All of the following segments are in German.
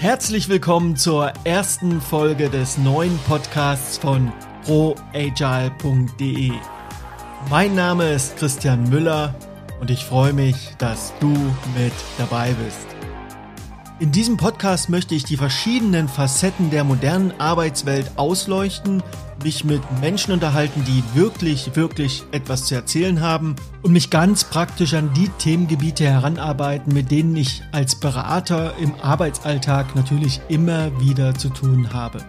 Herzlich willkommen zur ersten Folge des neuen Podcasts von proagile.de. Mein Name ist Christian Müller und ich freue mich, dass du mit dabei bist. In diesem Podcast möchte ich die verschiedenen Facetten der modernen Arbeitswelt ausleuchten, mich mit Menschen unterhalten, die wirklich, wirklich etwas zu erzählen haben und mich ganz praktisch an die Themengebiete heranarbeiten, mit denen ich als Berater im Arbeitsalltag natürlich immer wieder zu tun habe.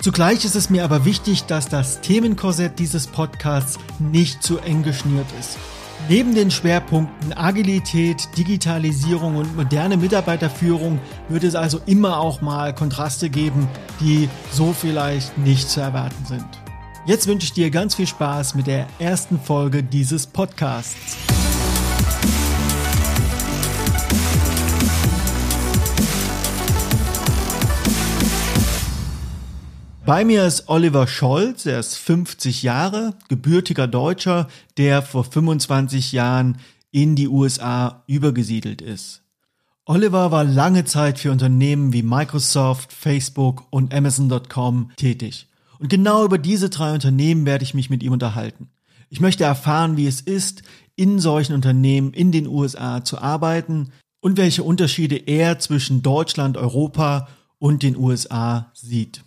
Zugleich ist es mir aber wichtig, dass das Themenkorsett dieses Podcasts nicht zu eng geschnürt ist. Neben den Schwerpunkten Agilität, Digitalisierung und moderne Mitarbeiterführung wird es also immer auch mal Kontraste geben, die so vielleicht nicht zu erwarten sind. Jetzt wünsche ich dir ganz viel Spaß mit der ersten Folge dieses Podcasts. Bei mir ist Oliver Scholz, er ist 50 Jahre, gebürtiger Deutscher, der vor 25 Jahren in die USA übergesiedelt ist. Oliver war lange Zeit für Unternehmen wie Microsoft, Facebook und Amazon.com tätig. Und genau über diese drei Unternehmen werde ich mich mit ihm unterhalten. Ich möchte erfahren, wie es ist, in solchen Unternehmen in den USA zu arbeiten und welche Unterschiede er zwischen Deutschland, Europa und den USA sieht.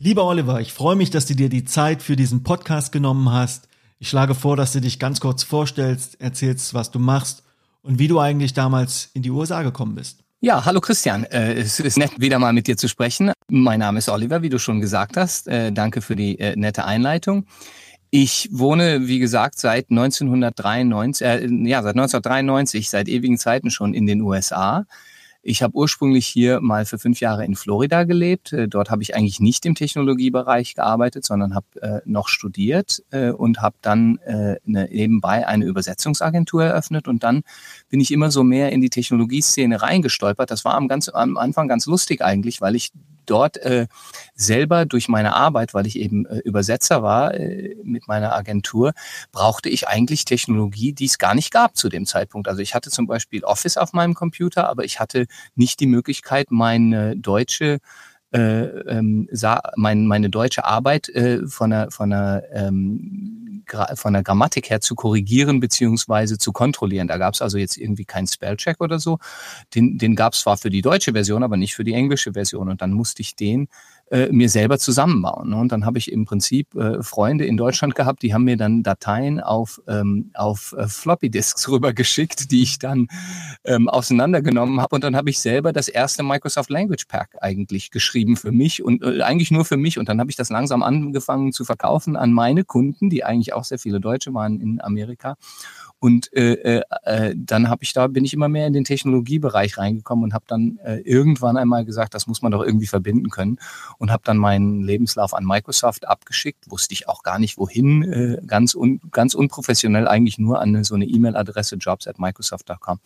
Lieber Oliver, ich freue mich, dass du dir die Zeit für diesen Podcast genommen hast. Ich schlage vor, dass du dich ganz kurz vorstellst, erzählst, was du machst und wie du eigentlich damals in die USA gekommen bist. Ja, hallo Christian. Äh, es ist nett, wieder mal mit dir zu sprechen. Mein Name ist Oliver, wie du schon gesagt hast. Äh, danke für die äh, nette Einleitung. Ich wohne, wie gesagt, seit 1993, äh, ja, seit 1993, seit ewigen Zeiten schon in den USA. Ich habe ursprünglich hier mal für fünf Jahre in Florida gelebt. Äh, dort habe ich eigentlich nicht im Technologiebereich gearbeitet, sondern habe äh, noch studiert äh, und habe dann äh, eine, nebenbei eine Übersetzungsagentur eröffnet. Und dann bin ich immer so mehr in die Technologieszene reingestolpert. Das war am, ganz, am Anfang ganz lustig eigentlich, weil ich dort äh, selber durch meine Arbeit, weil ich eben äh, Übersetzer war äh, mit meiner Agentur, brauchte ich eigentlich Technologie, die es gar nicht gab zu dem Zeitpunkt. Also ich hatte zum Beispiel Office auf meinem Computer, aber ich hatte nicht die Möglichkeit, meine deutsche äh, ähm, sah, mein, meine deutsche Arbeit äh, von der von der ähm, von der Grammatik her zu korrigieren beziehungsweise zu kontrollieren. Da gab es also jetzt irgendwie keinen Spellcheck oder so. Den, den gab es zwar für die deutsche Version, aber nicht für die englische Version. Und dann musste ich den äh, mir selber zusammenbauen. Und dann habe ich im Prinzip äh, Freunde in Deutschland gehabt, die haben mir dann Dateien auf, ähm, auf äh, Floppy Disks rübergeschickt, die ich dann ähm, auseinandergenommen habe. Und dann habe ich selber das erste Microsoft Language Pack eigentlich geschrieben für mich und äh, eigentlich nur für mich. Und dann habe ich das langsam angefangen zu verkaufen an meine Kunden, die eigentlich auch sehr viele Deutsche waren in Amerika. Und äh, äh, äh, dann habe ich da bin ich immer mehr in den Technologiebereich reingekommen und habe dann äh, irgendwann einmal gesagt, das muss man doch irgendwie verbinden können und habe dann meinen Lebenslauf an Microsoft abgeschickt. Wusste ich auch gar nicht wohin, äh, ganz un, ganz unprofessionell eigentlich nur an so eine E-Mail-Adresse jobs at microsoft.com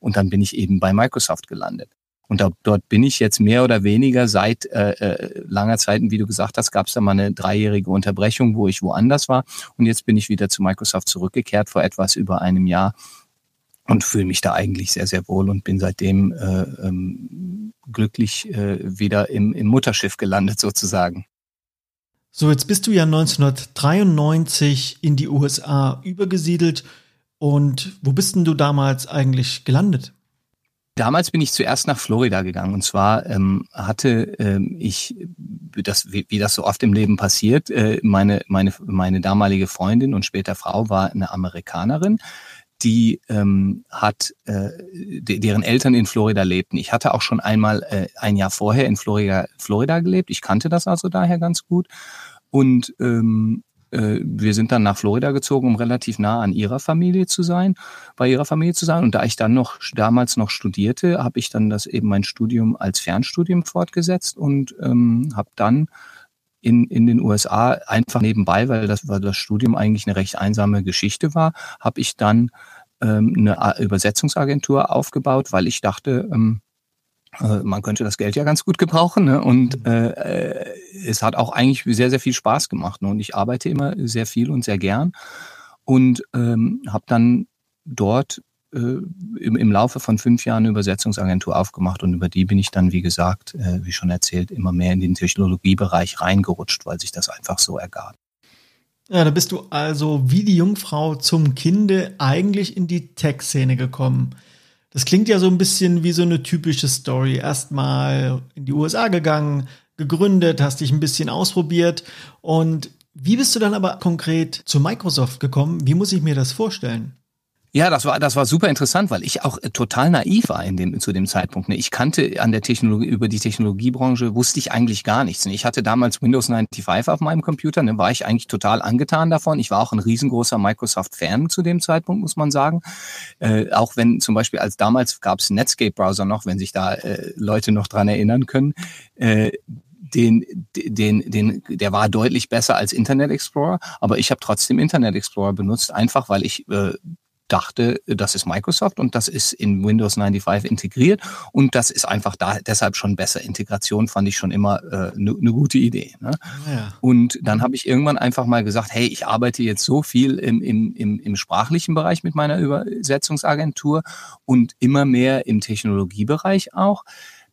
und dann bin ich eben bei Microsoft gelandet. Und da, dort bin ich jetzt mehr oder weniger seit äh, äh, langer Zeit, wie du gesagt hast, gab es da mal eine dreijährige Unterbrechung, wo ich woanders war. Und jetzt bin ich wieder zu Microsoft zurückgekehrt vor etwas über einem Jahr und fühle mich da eigentlich sehr, sehr wohl und bin seitdem äh, ähm, glücklich äh, wieder im, im Mutterschiff gelandet sozusagen. So, jetzt bist du ja 1993 in die USA übergesiedelt. Und wo bist denn du damals eigentlich gelandet? Damals bin ich zuerst nach Florida gegangen und zwar ähm, hatte ähm, ich das wie, wie das so oft im Leben passiert äh, meine meine meine damalige Freundin und später Frau war eine Amerikanerin die ähm, hat äh, de deren Eltern in Florida lebten. Ich hatte auch schon einmal äh, ein Jahr vorher in Florida Florida gelebt. Ich kannte das also daher ganz gut und ähm, äh, wir sind dann nach Florida gezogen, um relativ nah an ihrer Familie zu sein, bei ihrer Familie zu sein. Und da ich dann noch damals noch studierte, habe ich dann das eben mein Studium als Fernstudium fortgesetzt und ähm, habe dann in, in den USA einfach nebenbei, weil das, weil das Studium eigentlich eine recht einsame Geschichte war, habe ich dann ähm, eine Übersetzungsagentur aufgebaut, weil ich dachte, ähm, äh, man könnte das Geld ja ganz gut gebrauchen ne? und mhm. äh, es hat auch eigentlich sehr, sehr viel Spaß gemacht. Ne? Und ich arbeite immer sehr viel und sehr gern. und ähm, habe dann dort äh, im, im Laufe von fünf Jahren eine Übersetzungsagentur aufgemacht und über die bin ich dann, wie gesagt, äh, wie schon erzählt, immer mehr in den Technologiebereich reingerutscht, weil sich das einfach so ergab. Ja, da bist du also wie die Jungfrau zum Kinde eigentlich in die Tech-Szene gekommen. Das klingt ja so ein bisschen wie so eine typische Story. Erstmal in die USA gegangen, gegründet, hast dich ein bisschen ausprobiert und wie bist du dann aber konkret zu Microsoft gekommen? Wie muss ich mir das vorstellen? Ja, das war, das war super interessant, weil ich auch äh, total naiv war in dem, zu dem Zeitpunkt. Ne? Ich kannte an der Technologie, über die Technologiebranche wusste ich eigentlich gar nichts. Ne? Ich hatte damals Windows 95 auf meinem Computer, ne, war ich eigentlich total angetan davon. Ich war auch ein riesengroßer Microsoft-Fan zu dem Zeitpunkt, muss man sagen. Äh, auch wenn zum Beispiel als damals gab es Netscape-Browser noch, wenn sich da äh, Leute noch dran erinnern können. Äh, den, den, den, der war deutlich besser als Internet Explorer, aber ich habe trotzdem Internet Explorer benutzt, einfach weil ich äh, dachte, das ist Microsoft und das ist in Windows 95 integriert und das ist einfach da deshalb schon besser. Integration fand ich schon immer eine äh, ne, ne gute Idee. Ne? Ja. Und dann habe ich irgendwann einfach mal gesagt, hey, ich arbeite jetzt so viel im, im, im, im sprachlichen Bereich mit meiner Übersetzungsagentur und immer mehr im Technologiebereich auch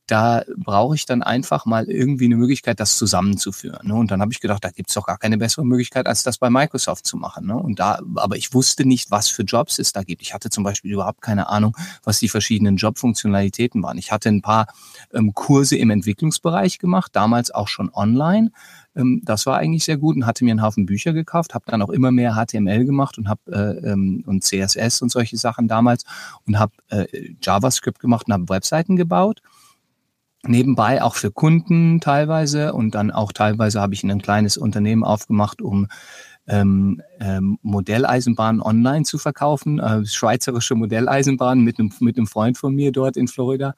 da brauche ich dann einfach mal irgendwie eine Möglichkeit, das zusammenzuführen. Ne? Und dann habe ich gedacht, da gibt's doch gar keine bessere Möglichkeit, als das bei Microsoft zu machen. Ne? Und da, aber ich wusste nicht, was für Jobs es da gibt. Ich hatte zum Beispiel überhaupt keine Ahnung, was die verschiedenen Jobfunktionalitäten waren. Ich hatte ein paar ähm, Kurse im Entwicklungsbereich gemacht, damals auch schon online. Ähm, das war eigentlich sehr gut und hatte mir einen Haufen Bücher gekauft, habe dann auch immer mehr HTML gemacht und habe äh, ähm, und CSS und solche Sachen damals und habe äh, JavaScript gemacht und habe Webseiten gebaut nebenbei auch für Kunden teilweise und dann auch teilweise habe ich ein kleines Unternehmen aufgemacht, um ähm, ähm, Modelleisenbahn online zu verkaufen, äh, schweizerische Modelleisenbahn mit einem, mit einem Freund von mir dort in Florida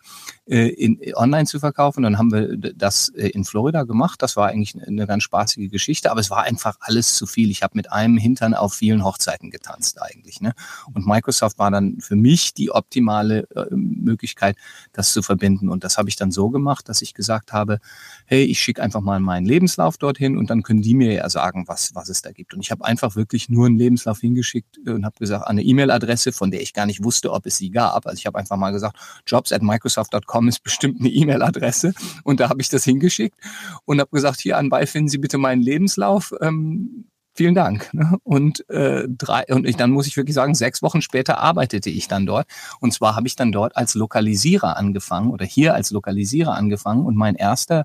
äh, in, online zu verkaufen. Dann haben wir das äh, in Florida gemacht. Das war eigentlich eine ganz spaßige Geschichte, aber es war einfach alles zu viel. Ich habe mit einem Hintern auf vielen Hochzeiten getanzt eigentlich. Ne? Und Microsoft war dann für mich die optimale äh, Möglichkeit, das zu verbinden. Und das habe ich dann so gemacht, dass ich gesagt habe, hey, ich schicke einfach mal meinen Lebenslauf dorthin und dann können die mir ja sagen, was, was es da gibt. Und ich habe einfach wirklich wirklich nur einen Lebenslauf hingeschickt und habe gesagt, eine E-Mail-Adresse, von der ich gar nicht wusste, ob es sie gab. Also ich habe einfach mal gesagt, jobs at microsoft.com ist bestimmt eine E-Mail-Adresse. Und da habe ich das hingeschickt und habe gesagt, hier anbei finden Sie bitte meinen Lebenslauf. Ähm, vielen Dank. Ne? Und äh, drei und ich, dann muss ich wirklich sagen, sechs Wochen später arbeitete ich dann dort. Und zwar habe ich dann dort als Lokalisierer angefangen oder hier als Lokalisierer angefangen. Und mein erster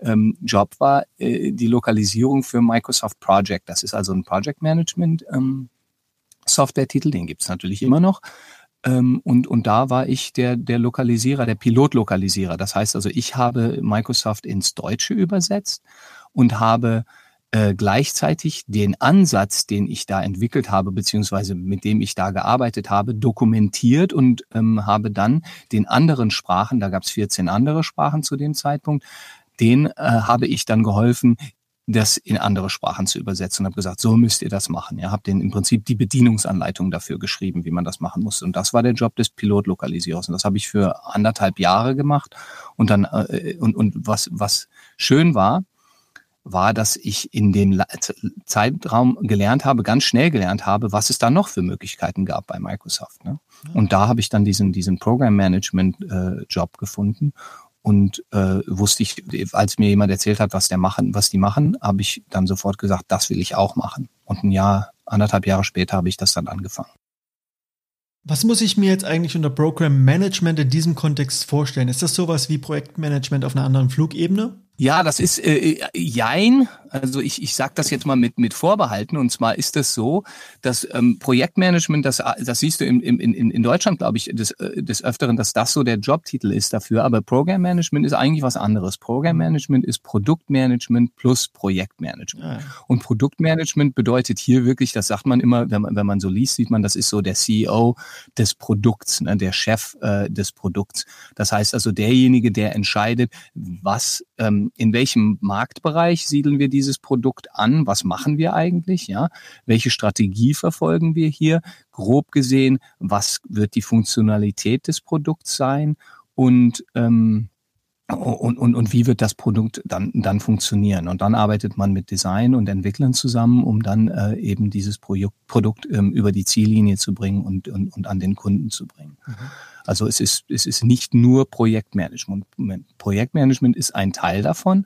ähm, Job war äh, die Lokalisierung für Microsoft Project. Das ist also ein Project Management ähm, Software-Titel, den gibt's natürlich immer noch. Ähm, und, und da war ich der, der Lokalisierer, der Pilotlokalisierer. Das heißt also, ich habe Microsoft ins Deutsche übersetzt und habe äh, gleichzeitig den Ansatz, den ich da entwickelt habe, beziehungsweise mit dem ich da gearbeitet habe, dokumentiert und ähm, habe dann den anderen Sprachen, da gab es 14 andere Sprachen zu dem Zeitpunkt, den äh, habe ich dann geholfen, das in andere Sprachen zu übersetzen und habe gesagt, so müsst ihr das machen. Ja, habe den im Prinzip die Bedienungsanleitung dafür geschrieben, wie man das machen muss. Und das war der Job des Pilotlokalisierers. Und das habe ich für anderthalb Jahre gemacht. Und dann äh, und und was was schön war, war, dass ich in dem Zeitraum gelernt habe, ganz schnell gelernt habe, was es da noch für Möglichkeiten gab bei Microsoft. Ne? Und da habe ich dann diesen diesen Program Management äh, Job gefunden und äh, wusste ich, als mir jemand erzählt hat, was der machen, was die machen, habe ich dann sofort gesagt, das will ich auch machen. Und ein Jahr, anderthalb Jahre später habe ich das dann angefangen. Was muss ich mir jetzt eigentlich unter Program Management in diesem Kontext vorstellen? Ist das sowas wie Projektmanagement auf einer anderen Flugebene? Ja, das ist äh, äh, Jein. Also ich, ich sage das jetzt mal mit, mit Vorbehalten. Und zwar ist es das so, dass ähm, Projektmanagement, das, das siehst du in, in, in in Deutschland, glaube ich, des, äh, des Öfteren, dass das so der Jobtitel ist dafür. Aber Program Management ist eigentlich was anderes. Program Management ist Produktmanagement plus Projektmanagement. Ja. Und Produktmanagement bedeutet hier wirklich, das sagt man immer, wenn man, wenn man so liest, sieht man, das ist so der CEO des Produkts, ne, der Chef äh, des Produkts. Das heißt also derjenige, der entscheidet, was ähm, in welchem Marktbereich siedeln wir dieses Produkt an? Was machen wir eigentlich? Ja, welche Strategie verfolgen wir hier? Grob gesehen, was wird die Funktionalität des Produkts sein? Und ähm, und, und, und wie wird das Produkt dann, dann funktionieren? Und dann arbeitet man mit Design und Entwicklern zusammen, um dann äh, eben dieses Projekt, Produkt ähm, über die Ziellinie zu bringen und, und, und an den Kunden zu bringen. Mhm. Also es ist, es ist nicht nur Projektmanagement. Projektmanagement ist ein Teil davon,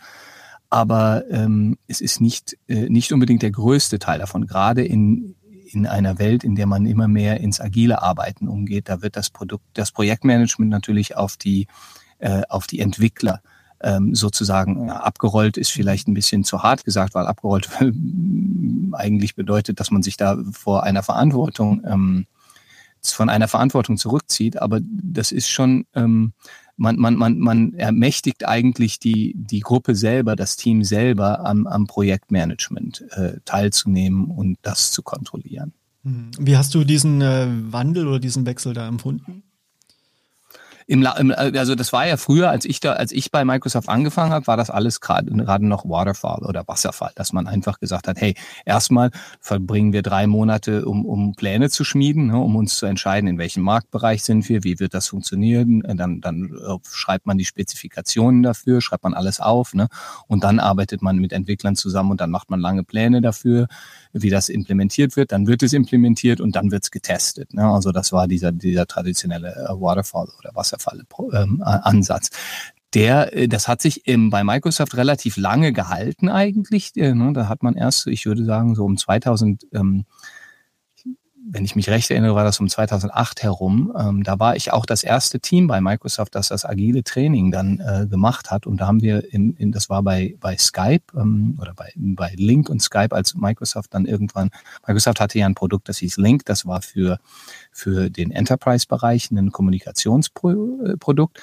aber ähm, es ist nicht, äh, nicht unbedingt der größte Teil davon. Gerade in, in einer Welt, in der man immer mehr ins agile Arbeiten umgeht, da wird das Produkt, das Projektmanagement natürlich auf die äh, auf die Entwickler ähm, sozusagen ja, abgerollt ist vielleicht ein bisschen zu hart gesagt, weil abgerollt eigentlich bedeutet, dass man sich da vor einer Verantwortung ähm, von einer Verantwortung zurückzieht, aber das ist schon ähm, man, man, man, man ermächtigt eigentlich die, die Gruppe selber, das Team selber am, am Projektmanagement äh, teilzunehmen und das zu kontrollieren. Hm. Wie hast du diesen äh, Wandel oder diesen Wechsel da empfunden? Im, im, also das war ja früher, als ich da, als ich bei Microsoft angefangen habe, war das alles gerade noch Waterfall oder Wasserfall, dass man einfach gesagt hat, hey, erstmal verbringen wir drei Monate, um, um Pläne zu schmieden, ne, um uns zu entscheiden, in welchem Marktbereich sind wir, wie wird das funktionieren, dann, dann äh, schreibt man die Spezifikationen dafür, schreibt man alles auf, ne, und dann arbeitet man mit Entwicklern zusammen und dann macht man lange Pläne dafür, wie das implementiert wird, dann wird es implementiert und dann wird es getestet. Ne? Also das war dieser, dieser traditionelle äh, Waterfall oder Wasserfall-Ansatz. Ähm, der, äh, das hat sich im, bei Microsoft relativ lange gehalten eigentlich. Äh, ne? Da hat man erst, ich würde sagen, so um 2000, ähm, wenn ich mich recht erinnere, war das um 2008 herum. Ähm, da war ich auch das erste Team bei Microsoft, das das agile Training dann äh, gemacht hat. Und da haben wir, in, in, das war bei, bei Skype ähm, oder bei, bei Link und Skype, als Microsoft dann irgendwann, Microsoft hatte ja ein Produkt, das hieß Link, das war für, für den Enterprise-Bereich ein Kommunikationsprodukt.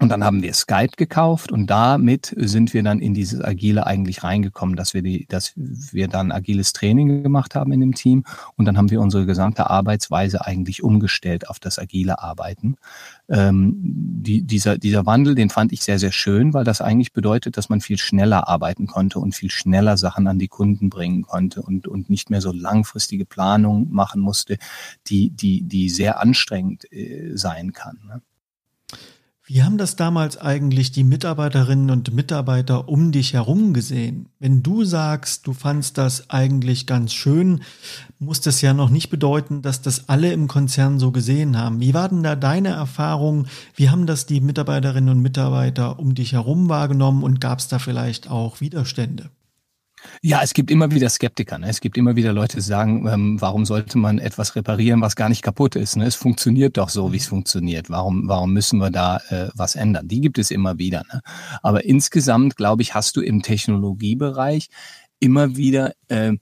Und dann haben wir Skype gekauft und damit sind wir dann in dieses Agile eigentlich reingekommen, dass wir die, dass wir dann agiles Training gemacht haben in dem Team und dann haben wir unsere gesamte Arbeitsweise eigentlich umgestellt auf das agile Arbeiten. Ähm, die, dieser, dieser Wandel, den fand ich sehr, sehr schön, weil das eigentlich bedeutet, dass man viel schneller arbeiten konnte und viel schneller Sachen an die Kunden bringen konnte und, und nicht mehr so langfristige Planungen machen musste, die, die, die sehr anstrengend äh, sein kann. Ne? Wie haben das damals eigentlich die Mitarbeiterinnen und Mitarbeiter um dich herum gesehen? Wenn du sagst, du fandst das eigentlich ganz schön, muss das ja noch nicht bedeuten, dass das alle im Konzern so gesehen haben. Wie war denn da deine Erfahrung? Wie haben das die Mitarbeiterinnen und Mitarbeiter um dich herum wahrgenommen und gab es da vielleicht auch Widerstände? Ja, es gibt immer wieder Skeptiker. Ne? Es gibt immer wieder Leute, die sagen, ähm, warum sollte man etwas reparieren, was gar nicht kaputt ist? Ne? Es funktioniert doch so, wie es funktioniert. Warum, warum müssen wir da äh, was ändern? Die gibt es immer wieder. Ne? Aber insgesamt, glaube ich, hast du im Technologiebereich immer wieder äh,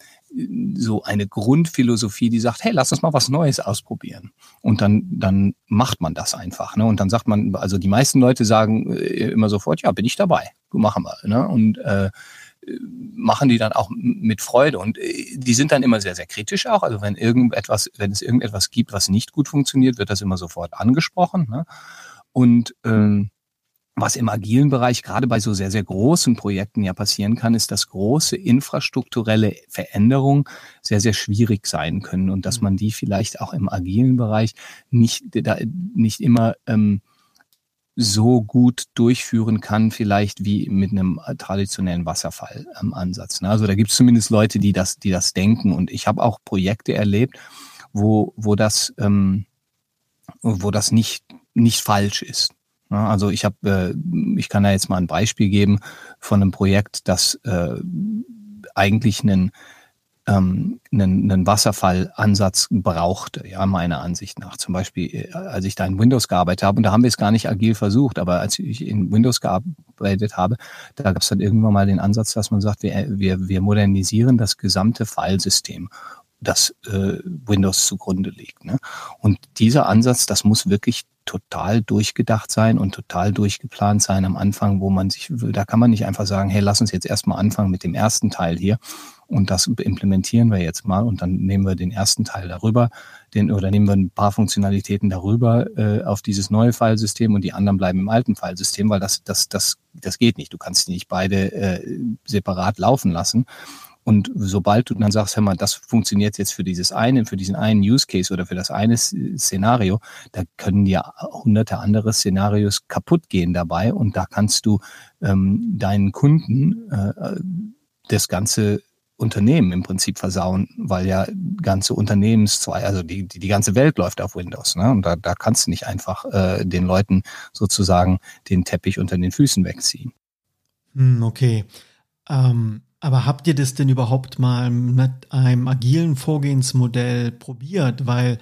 so eine Grundphilosophie, die sagt, hey, lass uns mal was Neues ausprobieren. Und dann, dann macht man das einfach. Ne? Und dann sagt man, also die meisten Leute sagen äh, immer sofort, ja, bin ich dabei, machen wir. Ne? Und äh, machen die dann auch mit Freude und äh, die sind dann immer sehr, sehr kritisch auch. Also wenn irgendetwas, wenn es irgendetwas gibt, was nicht gut funktioniert, wird das immer sofort angesprochen. Ne? Und ähm, was im agilen Bereich gerade bei so sehr, sehr großen Projekten ja passieren kann, ist, dass große infrastrukturelle Veränderungen sehr, sehr schwierig sein können und dass mhm. man die vielleicht auch im agilen Bereich nicht, nicht immer ähm, so gut durchführen kann, vielleicht wie mit einem traditionellen Wasserfallansatz. Ähm, also da gibt es zumindest Leute, die das, die das denken. Und ich habe auch Projekte erlebt, wo, wo das, ähm, wo das nicht, nicht falsch ist. Also ich habe, äh, ich kann da jetzt mal ein Beispiel geben von einem Projekt, das äh, eigentlich einen ähm, einen, einen Wasserfallansatz brauchte, ja, meiner Ansicht nach. Zum Beispiel, äh, als ich da in Windows gearbeitet habe, und da haben wir es gar nicht agil versucht, aber als ich in Windows gearbeitet habe, da gab es dann irgendwann mal den Ansatz, dass man sagt, wir, wir, wir modernisieren das gesamte Filesystem das äh, Windows zugrunde liegt. Ne? Und dieser Ansatz, das muss wirklich total durchgedacht sein und total durchgeplant sein am Anfang, wo man sich, da kann man nicht einfach sagen, hey, lass uns jetzt erstmal anfangen mit dem ersten Teil hier und das implementieren wir jetzt mal und dann nehmen wir den ersten Teil darüber, den, oder nehmen wir ein paar Funktionalitäten darüber äh, auf dieses neue Filesystem und die anderen bleiben im alten Filesystem, weil das, das, das, das geht nicht. Du kannst die nicht beide äh, separat laufen lassen. Und sobald du dann sagst, hör mal, das funktioniert jetzt für dieses eine, für diesen einen Use Case oder für das eine Szenario, da können dir hunderte andere Szenarios kaputt gehen dabei und da kannst du ähm, deinen Kunden äh, das ganze Unternehmen im Prinzip versauen, weil ja ganze Unternehmenszweige, also die, die, die ganze Welt läuft auf Windows. Ne? Und da, da kannst du nicht einfach äh, den Leuten sozusagen den Teppich unter den Füßen wegziehen. Hm, okay. Ähm, aber habt ihr das denn überhaupt mal mit einem agilen Vorgehensmodell probiert? Weil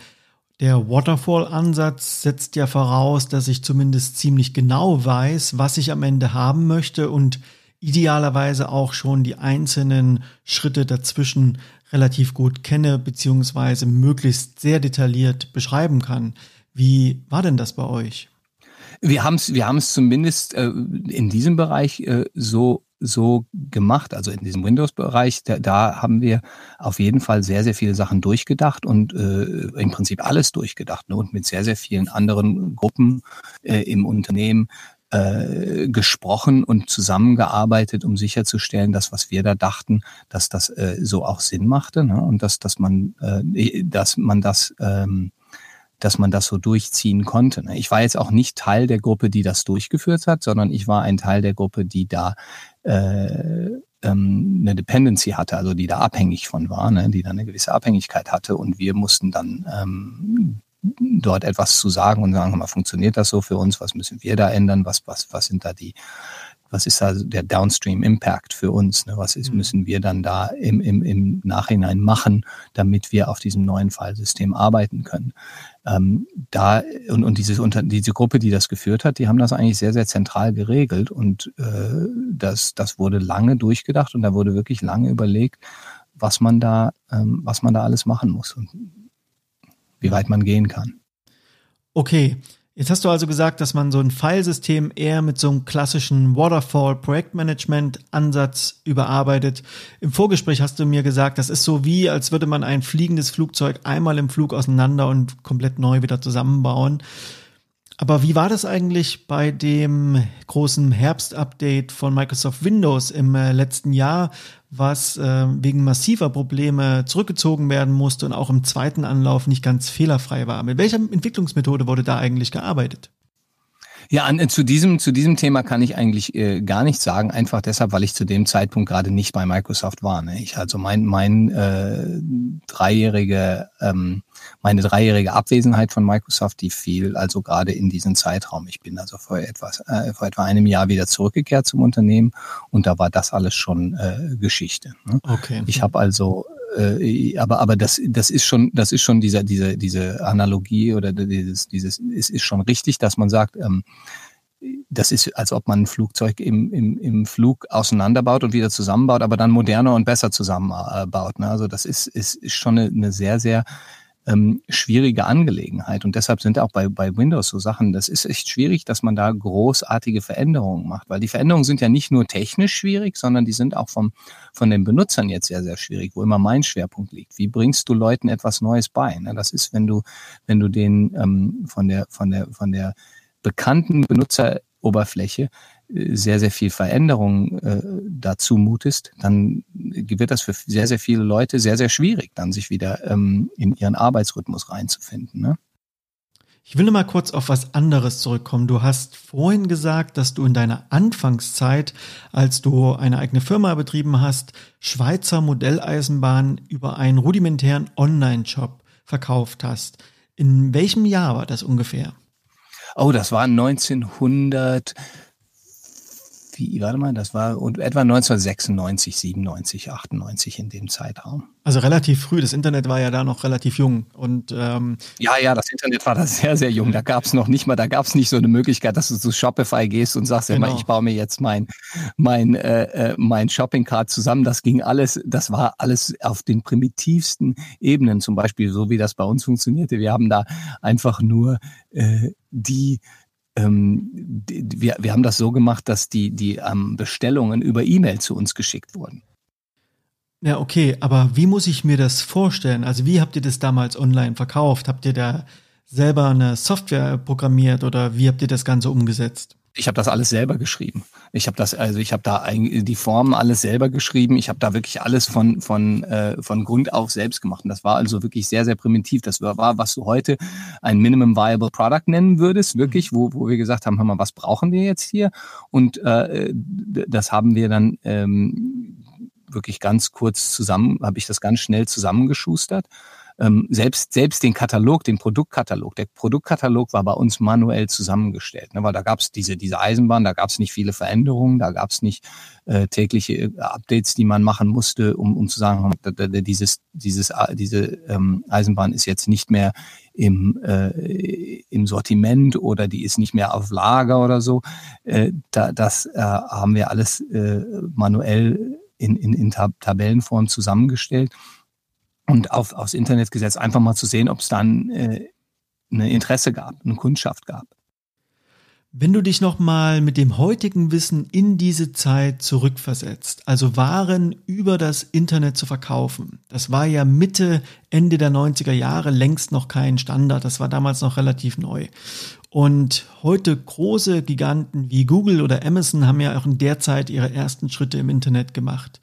der Waterfall-Ansatz setzt ja voraus, dass ich zumindest ziemlich genau weiß, was ich am Ende haben möchte und idealerweise auch schon die einzelnen Schritte dazwischen relativ gut kenne, beziehungsweise möglichst sehr detailliert beschreiben kann. Wie war denn das bei euch? Wir haben es wir zumindest äh, in diesem Bereich äh, so so gemacht, also in diesem Windows-Bereich, da, da, haben wir auf jeden Fall sehr, sehr viele Sachen durchgedacht und äh, im Prinzip alles durchgedacht ne? und mit sehr, sehr vielen anderen Gruppen äh, im Unternehmen äh, gesprochen und zusammengearbeitet, um sicherzustellen, dass was wir da dachten, dass das äh, so auch Sinn machte ne? und dass, dass man, äh, dass man das ähm, dass man das so durchziehen konnte. Ne? Ich war jetzt auch nicht Teil der Gruppe, die das durchgeführt hat, sondern ich war ein Teil der Gruppe, die da äh, ähm, eine Dependency hatte, also die da abhängig von war, ne? die da eine gewisse Abhängigkeit hatte und wir mussten dann ähm, dort etwas zu sagen und sagen, mal, funktioniert das so für uns? Was müssen wir da ändern? Was, was, was sind da die, was ist da der Downstream Impact für uns? Ne? Was ist, mhm. müssen wir dann da im, im, im Nachhinein machen, damit wir auf diesem neuen Fallsystem arbeiten können? Ähm, da und, und dieses unter diese Gruppe, die das geführt hat, die haben das eigentlich sehr, sehr zentral geregelt und äh, das, das wurde lange durchgedacht und da wurde wirklich lange überlegt, was man da, ähm, was man da alles machen muss. Und wie weit man gehen kann. Okay, jetzt hast du also gesagt, dass man so ein Filesystem eher mit so einem klassischen Waterfall-Projektmanagement-Ansatz überarbeitet. Im Vorgespräch hast du mir gesagt, das ist so wie, als würde man ein fliegendes Flugzeug einmal im Flug auseinander und komplett neu wieder zusammenbauen. Aber wie war das eigentlich bei dem großen Herbst-Update von Microsoft Windows im äh, letzten Jahr, was äh, wegen massiver Probleme zurückgezogen werden musste und auch im zweiten Anlauf nicht ganz fehlerfrei war? Mit welcher Entwicklungsmethode wurde da eigentlich gearbeitet? Ja, an, zu diesem zu diesem Thema kann ich eigentlich äh, gar nichts sagen, einfach deshalb, weil ich zu dem Zeitpunkt gerade nicht bei Microsoft war. Ne? Ich also mein mein äh, dreijährige ähm, meine dreijährige Abwesenheit von Microsoft, die fiel also gerade in diesen Zeitraum. Ich bin also vor etwas äh, vor etwa einem Jahr wieder zurückgekehrt zum Unternehmen und da war das alles schon äh, Geschichte. Ne? Okay. Ich habe also äh, aber aber das das ist schon das ist schon dieser diese diese Analogie oder dieses dieses es ist schon richtig, dass man sagt, ähm, das ist, als ob man ein Flugzeug im, im, im Flug auseinanderbaut und wieder zusammenbaut, aber dann moderner und besser zusammenbaut. Ne? Also das ist, ist, ist schon eine, eine sehr, sehr ähm, schwierige Angelegenheit. Und deshalb sind auch bei, bei Windows so Sachen, das ist echt schwierig, dass man da großartige Veränderungen macht, weil die Veränderungen sind ja nicht nur technisch schwierig, sondern die sind auch vom, von den Benutzern jetzt sehr, sehr schwierig, wo immer mein Schwerpunkt liegt. Wie bringst du Leuten etwas Neues bei? Ne? Das ist, wenn du, wenn du den ähm, von der, von der, von der bekannten Benutzeroberfläche sehr, sehr viel Veränderung äh, dazu mutest, dann wird das für sehr, sehr viele Leute sehr, sehr schwierig, dann sich wieder ähm, in ihren Arbeitsrhythmus reinzufinden. Ne? Ich will mal kurz auf was anderes zurückkommen. Du hast vorhin gesagt, dass du in deiner Anfangszeit, als du eine eigene Firma betrieben hast, Schweizer Modelleisenbahn über einen rudimentären Online-Shop verkauft hast. In welchem Jahr war das ungefähr? Oh, das war 1900 wie, warte mal, das war etwa 1996, 97, 98 in dem Zeitraum. Also relativ früh. Das Internet war ja da noch relativ jung. Und ähm ja, ja, das Internet war da sehr, sehr jung. Da gab es noch nicht mal, da gab es nicht so eine Möglichkeit, dass du zu Shopify gehst und sagst, genau. ja, ich baue mir jetzt mein mein äh, äh, mein Shopping Cart zusammen. Das ging alles, das war alles auf den primitivsten Ebenen. Zum Beispiel so wie das bei uns funktionierte. Wir haben da einfach nur äh, die ähm, wir, wir haben das so gemacht, dass die, die ähm, Bestellungen über E-Mail zu uns geschickt wurden. Ja, okay, aber wie muss ich mir das vorstellen? Also wie habt ihr das damals online verkauft? Habt ihr da selber eine Software programmiert oder wie habt ihr das Ganze umgesetzt? Ich habe das alles selber geschrieben. Ich habe das, also ich habe da die Formen alles selber geschrieben. Ich habe da wirklich alles von von äh, von Grund auf selbst gemacht. Und das war also wirklich sehr sehr primitiv. Das war, war was du heute ein Minimum Viable Product nennen würdest, wirklich, wo wo wir gesagt haben, hör mal, was brauchen wir jetzt hier? Und äh, das haben wir dann ähm, wirklich ganz kurz zusammen, habe ich das ganz schnell zusammengeschustert ähm, selbst, selbst den Katalog, den Produktkatalog, der Produktkatalog war bei uns manuell zusammengestellt, ne, weil da gab es diese, diese Eisenbahn, da gab es nicht viele Veränderungen, da gab es nicht äh, tägliche äh, Updates, die man machen musste, um, um zu sagen, dieses, dieses, äh, diese ähm, Eisenbahn ist jetzt nicht mehr im, äh, im Sortiment oder die ist nicht mehr auf Lager oder so. Äh, da, das äh, haben wir alles äh, manuell in, in, in Tabellenform zusammengestellt und auf, aufs Internet gesetzt, einfach mal zu sehen, ob es dann äh, eine Interesse gab, eine Kundschaft gab. Wenn du dich nochmal mit dem heutigen Wissen in diese Zeit zurückversetzt, also Waren über das Internet zu verkaufen, das war ja Mitte, Ende der 90er Jahre längst noch kein Standard, das war damals noch relativ neu. Und heute große Giganten wie Google oder Amazon haben ja auch in der Zeit ihre ersten Schritte im Internet gemacht.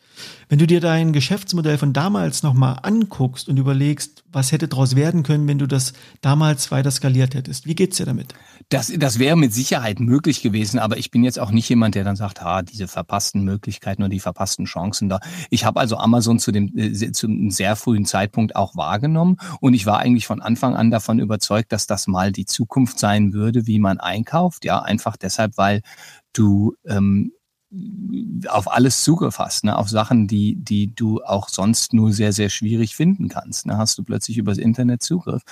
Wenn du dir dein Geschäftsmodell von damals nochmal anguckst und überlegst, was hätte daraus werden können, wenn du das damals weiter skaliert hättest, wie geht's dir damit? Das, das wäre mit Sicherheit möglich gewesen, aber ich bin jetzt auch nicht jemand, der dann sagt, ah, diese verpassten Möglichkeiten oder die verpassten Chancen da. Ich habe also Amazon zu dem äh, zu einem sehr frühen Zeitpunkt auch wahrgenommen und ich war eigentlich von Anfang an davon überzeugt, dass das mal die Zukunft sein würde, wie man einkauft. Ja, einfach deshalb, weil du ähm, auf alles Zugriff hast, ne? auf Sachen, die, die du auch sonst nur sehr, sehr schwierig finden kannst. Ne? Hast du plötzlich übers Internet Zugriff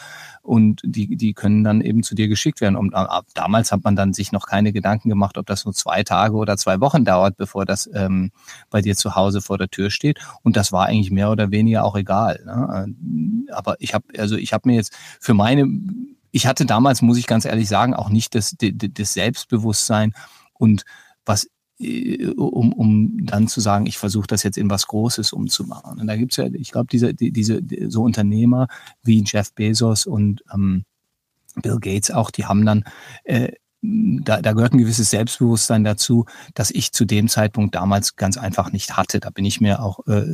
und die, die können dann eben zu dir geschickt werden. Und ab, damals hat man dann sich noch keine Gedanken gemacht, ob das nur zwei Tage oder zwei Wochen dauert, bevor das ähm, bei dir zu Hause vor der Tür steht. Und das war eigentlich mehr oder weniger auch egal. Ne? Aber ich habe, also ich habe mir jetzt für meine, ich hatte damals, muss ich ganz ehrlich sagen, auch nicht das, das Selbstbewusstsein und was äh, um, um dann zu sagen, ich versuche das jetzt in was Großes umzumachen. Und da gibt's ja, ich glaube, diese, diese so Unternehmer wie Jeff Bezos und ähm, Bill Gates auch, die haben dann äh, da, da gehört ein gewisses Selbstbewusstsein dazu, dass ich zu dem Zeitpunkt damals ganz einfach nicht hatte. Da bin ich mir auch äh,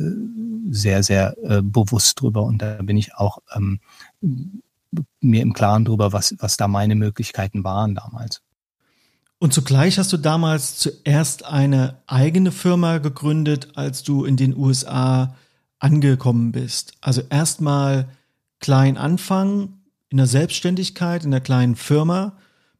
sehr, sehr äh, bewusst drüber und da bin ich auch ähm, mir im Klaren drüber, was, was da meine Möglichkeiten waren damals. Und zugleich hast du damals zuerst eine eigene Firma gegründet, als du in den USA angekommen bist. Also erstmal klein anfangen, in der Selbstständigkeit, in der kleinen Firma,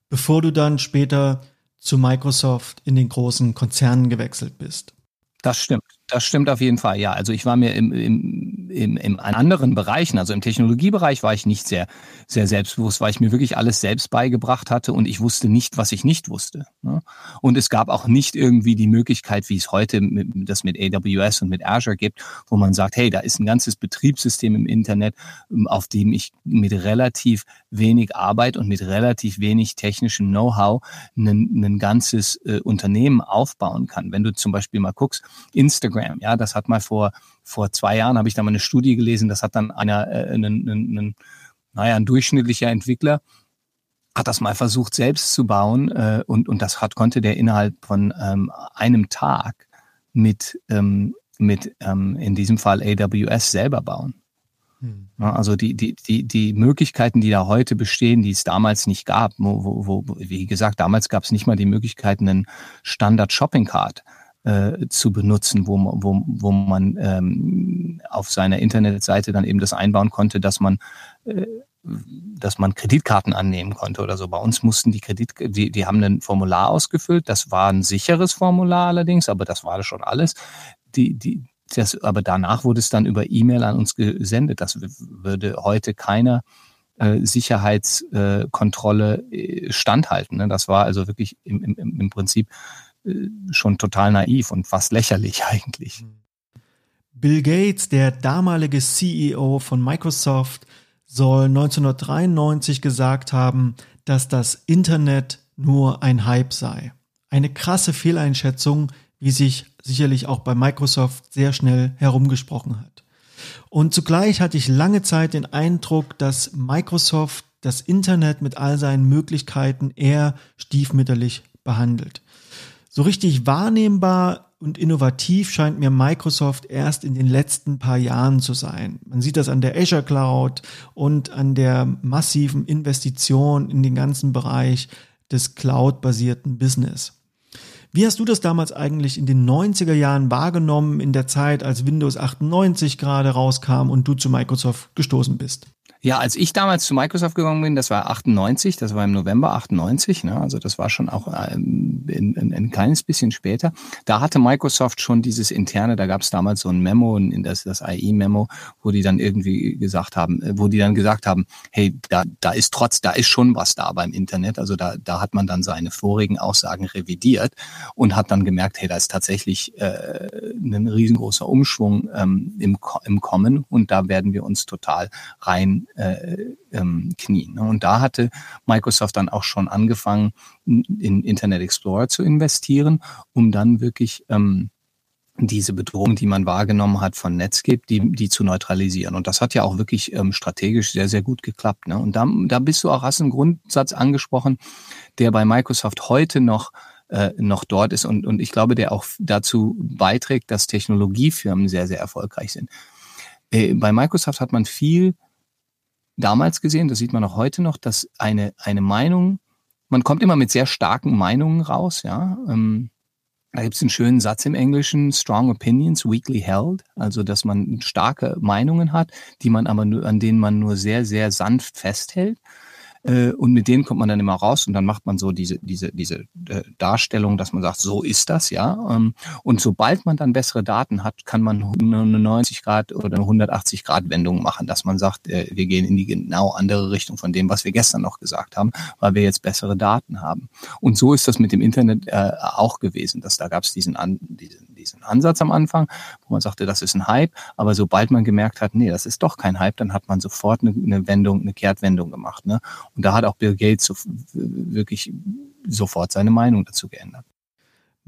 bevor du dann später zu Microsoft in den großen Konzernen gewechselt bist. Das stimmt. Das stimmt auf jeden Fall, ja. Also ich war mir im, im, im, im anderen Bereichen, also im Technologiebereich war ich nicht sehr, sehr selbstbewusst, weil ich mir wirklich alles selbst beigebracht hatte und ich wusste nicht, was ich nicht wusste. Ne? Und es gab auch nicht irgendwie die Möglichkeit, wie es heute mit, das mit AWS und mit Azure gibt, wo man sagt, hey, da ist ein ganzes Betriebssystem im Internet, ähm, auf dem ich mit relativ wenig Arbeit und mit relativ wenig technischem Know-how ein, ein ganzes äh, Unternehmen aufbauen kann. Wenn du zum Beispiel mal guckst, Instagram. Ja, das hat mal vor, vor zwei Jahren, habe ich da mal eine Studie gelesen, das hat dann einer, äh, einen, einen, naja, ein durchschnittlicher Entwickler, hat das mal versucht selbst zu bauen äh, und, und das hat, konnte der innerhalb von ähm, einem Tag mit, ähm, mit ähm, in diesem Fall AWS selber bauen. Hm. Also die, die, die, die Möglichkeiten, die da heute bestehen, die es damals nicht gab, wo, wo, wo wie gesagt, damals gab es nicht mal die Möglichkeiten, einen Standard Shopping Card äh, zu benutzen, wo, wo, wo man ähm, auf seiner Internetseite dann eben das einbauen konnte, dass man äh, dass man Kreditkarten annehmen konnte oder so. Bei uns mussten die Kredit, die, die haben ein Formular ausgefüllt. Das war ein sicheres Formular allerdings, aber das war schon alles. Die, die, das, aber danach wurde es dann über E-Mail an uns gesendet. Das würde heute keiner äh, Sicherheitskontrolle äh, standhalten. Ne? Das war also wirklich im, im, im Prinzip schon total naiv und fast lächerlich eigentlich. Bill Gates, der damalige CEO von Microsoft, soll 1993 gesagt haben, dass das Internet nur ein Hype sei. Eine krasse Fehleinschätzung, wie sich sicherlich auch bei Microsoft sehr schnell herumgesprochen hat. Und zugleich hatte ich lange Zeit den Eindruck, dass Microsoft das Internet mit all seinen Möglichkeiten eher stiefmütterlich behandelt. So richtig wahrnehmbar und innovativ scheint mir Microsoft erst in den letzten paar Jahren zu sein. Man sieht das an der Azure Cloud und an der massiven Investition in den ganzen Bereich des Cloud-basierten Business. Wie hast du das damals eigentlich in den 90er Jahren wahrgenommen, in der Zeit, als Windows 98 gerade rauskam und du zu Microsoft gestoßen bist? Ja, als ich damals zu Microsoft gegangen bin, das war 98, das war im November 98, ne, also das war schon auch ähm, ein, ein, ein kleines bisschen später. Da hatte Microsoft schon dieses interne, da gab es damals so ein Memo, das, das IE-Memo, wo die dann irgendwie gesagt haben, äh, wo die dann gesagt haben, hey, da, da ist trotz, da ist schon was da beim Internet. Also da, da hat man dann seine vorigen Aussagen revidiert und hat dann gemerkt, hey, da ist tatsächlich äh, ein riesengroßer Umschwung ähm, im, im Kommen und da werden wir uns total rein äh, ähm, knien. Ne? Und da hatte Microsoft dann auch schon angefangen, in Internet Explorer zu investieren, um dann wirklich ähm, diese Bedrohung, die man wahrgenommen hat von Netscape, die, die zu neutralisieren. Und das hat ja auch wirklich ähm, strategisch sehr, sehr gut geklappt. Ne? Und da, da bist du auch, hast einen Grundsatz angesprochen, der bei Microsoft heute noch äh, noch dort ist und, und ich glaube, der auch dazu beiträgt, dass Technologiefirmen sehr, sehr erfolgreich sind. Äh, bei Microsoft hat man viel damals gesehen, das sieht man auch heute noch, dass eine, eine Meinung, man kommt immer mit sehr starken Meinungen raus, ja. Ähm, da gibt es einen schönen Satz im Englischen, strong opinions, weakly held, also dass man starke Meinungen hat, die man aber nur, an denen man nur sehr, sehr sanft festhält. Äh, und mit denen kommt man dann immer raus und dann macht man so diese, diese, diese äh, Darstellung, dass man sagt, so ist das, ja. Ähm, und sobald man dann bessere Daten hat, kann man eine 90 Grad oder eine 180 Grad Wendung machen, dass man sagt, äh, wir gehen in die genau andere Richtung von dem, was wir gestern noch gesagt haben, weil wir jetzt bessere Daten haben. Und so ist das mit dem Internet auch gewesen, dass da gab es diesen, diesen diesen Ansatz am Anfang, wo man sagte, das ist ein Hype, aber sobald man gemerkt hat, nee, das ist doch kein Hype, dann hat man sofort eine, eine Wendung, eine Kehrtwendung gemacht. Ne? Und da hat auch Bill Gates so, wirklich sofort seine Meinung dazu geändert.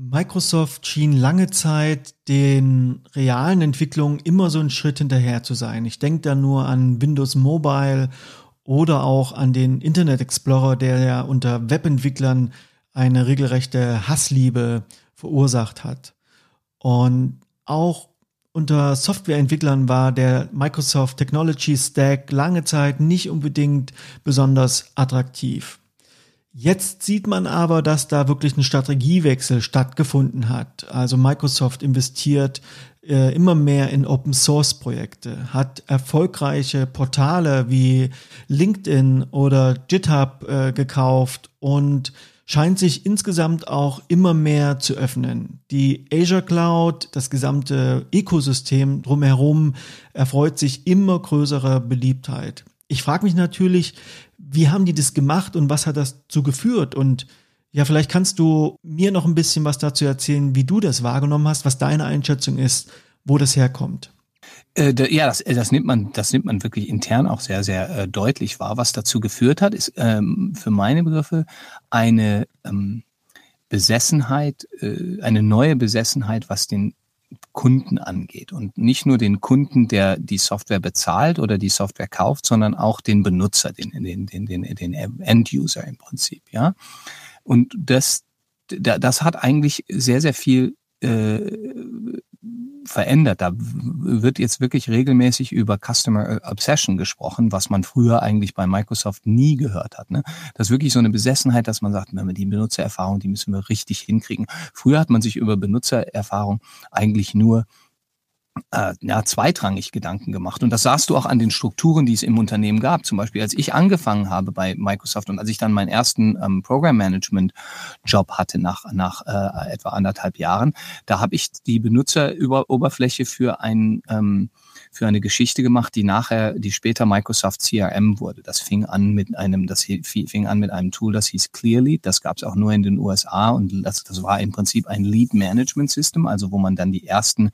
Microsoft schien lange Zeit den realen Entwicklungen immer so einen Schritt hinterher zu sein. Ich denke da nur an Windows Mobile oder auch an den Internet Explorer, der ja unter Webentwicklern eine regelrechte Hassliebe verursacht hat. Und auch unter Softwareentwicklern war der Microsoft Technology Stack lange Zeit nicht unbedingt besonders attraktiv. Jetzt sieht man aber, dass da wirklich ein Strategiewechsel stattgefunden hat. Also Microsoft investiert äh, immer mehr in Open Source Projekte, hat erfolgreiche Portale wie LinkedIn oder GitHub äh, gekauft und scheint sich insgesamt auch immer mehr zu öffnen. Die Azure Cloud, das gesamte Ökosystem drumherum erfreut sich immer größerer Beliebtheit. Ich frage mich natürlich, wie haben die das gemacht und was hat das dazu geführt? Und ja, vielleicht kannst du mir noch ein bisschen was dazu erzählen, wie du das wahrgenommen hast, was deine Einschätzung ist, wo das herkommt. Äh, ja, das, das nimmt man, das nimmt man wirklich intern auch sehr, sehr äh, deutlich wahr. Was dazu geführt hat, ist ähm, für meine Begriffe eine ähm, Besessenheit, äh, eine neue Besessenheit, was den Kunden angeht. Und nicht nur den Kunden, der die Software bezahlt oder die Software kauft, sondern auch den Benutzer, den, den, den, den, den End-User im Prinzip, ja. Und das, das hat eigentlich sehr, sehr viel äh, verändert. Da wird jetzt wirklich regelmäßig über Customer Obsession gesprochen, was man früher eigentlich bei Microsoft nie gehört hat. Ne? Das ist wirklich so eine Besessenheit, dass man sagt, wenn wir die Benutzererfahrung, die müssen wir richtig hinkriegen. Früher hat man sich über Benutzererfahrung eigentlich nur äh, ja, zweitrangig Gedanken gemacht. Und das sahst du auch an den Strukturen, die es im Unternehmen gab. Zum Beispiel, als ich angefangen habe bei Microsoft und als ich dann meinen ersten ähm, Program Management Job hatte nach, nach äh, etwa anderthalb Jahren, da habe ich die Benutzeroberfläche für ein ähm, für eine Geschichte gemacht, die nachher, die später Microsoft CRM wurde. Das fing an mit einem, das fing an mit einem Tool, das hieß Clearlead. Das gab es auch nur in den USA und das, das war im Prinzip ein Lead Management System, also wo man dann die ersten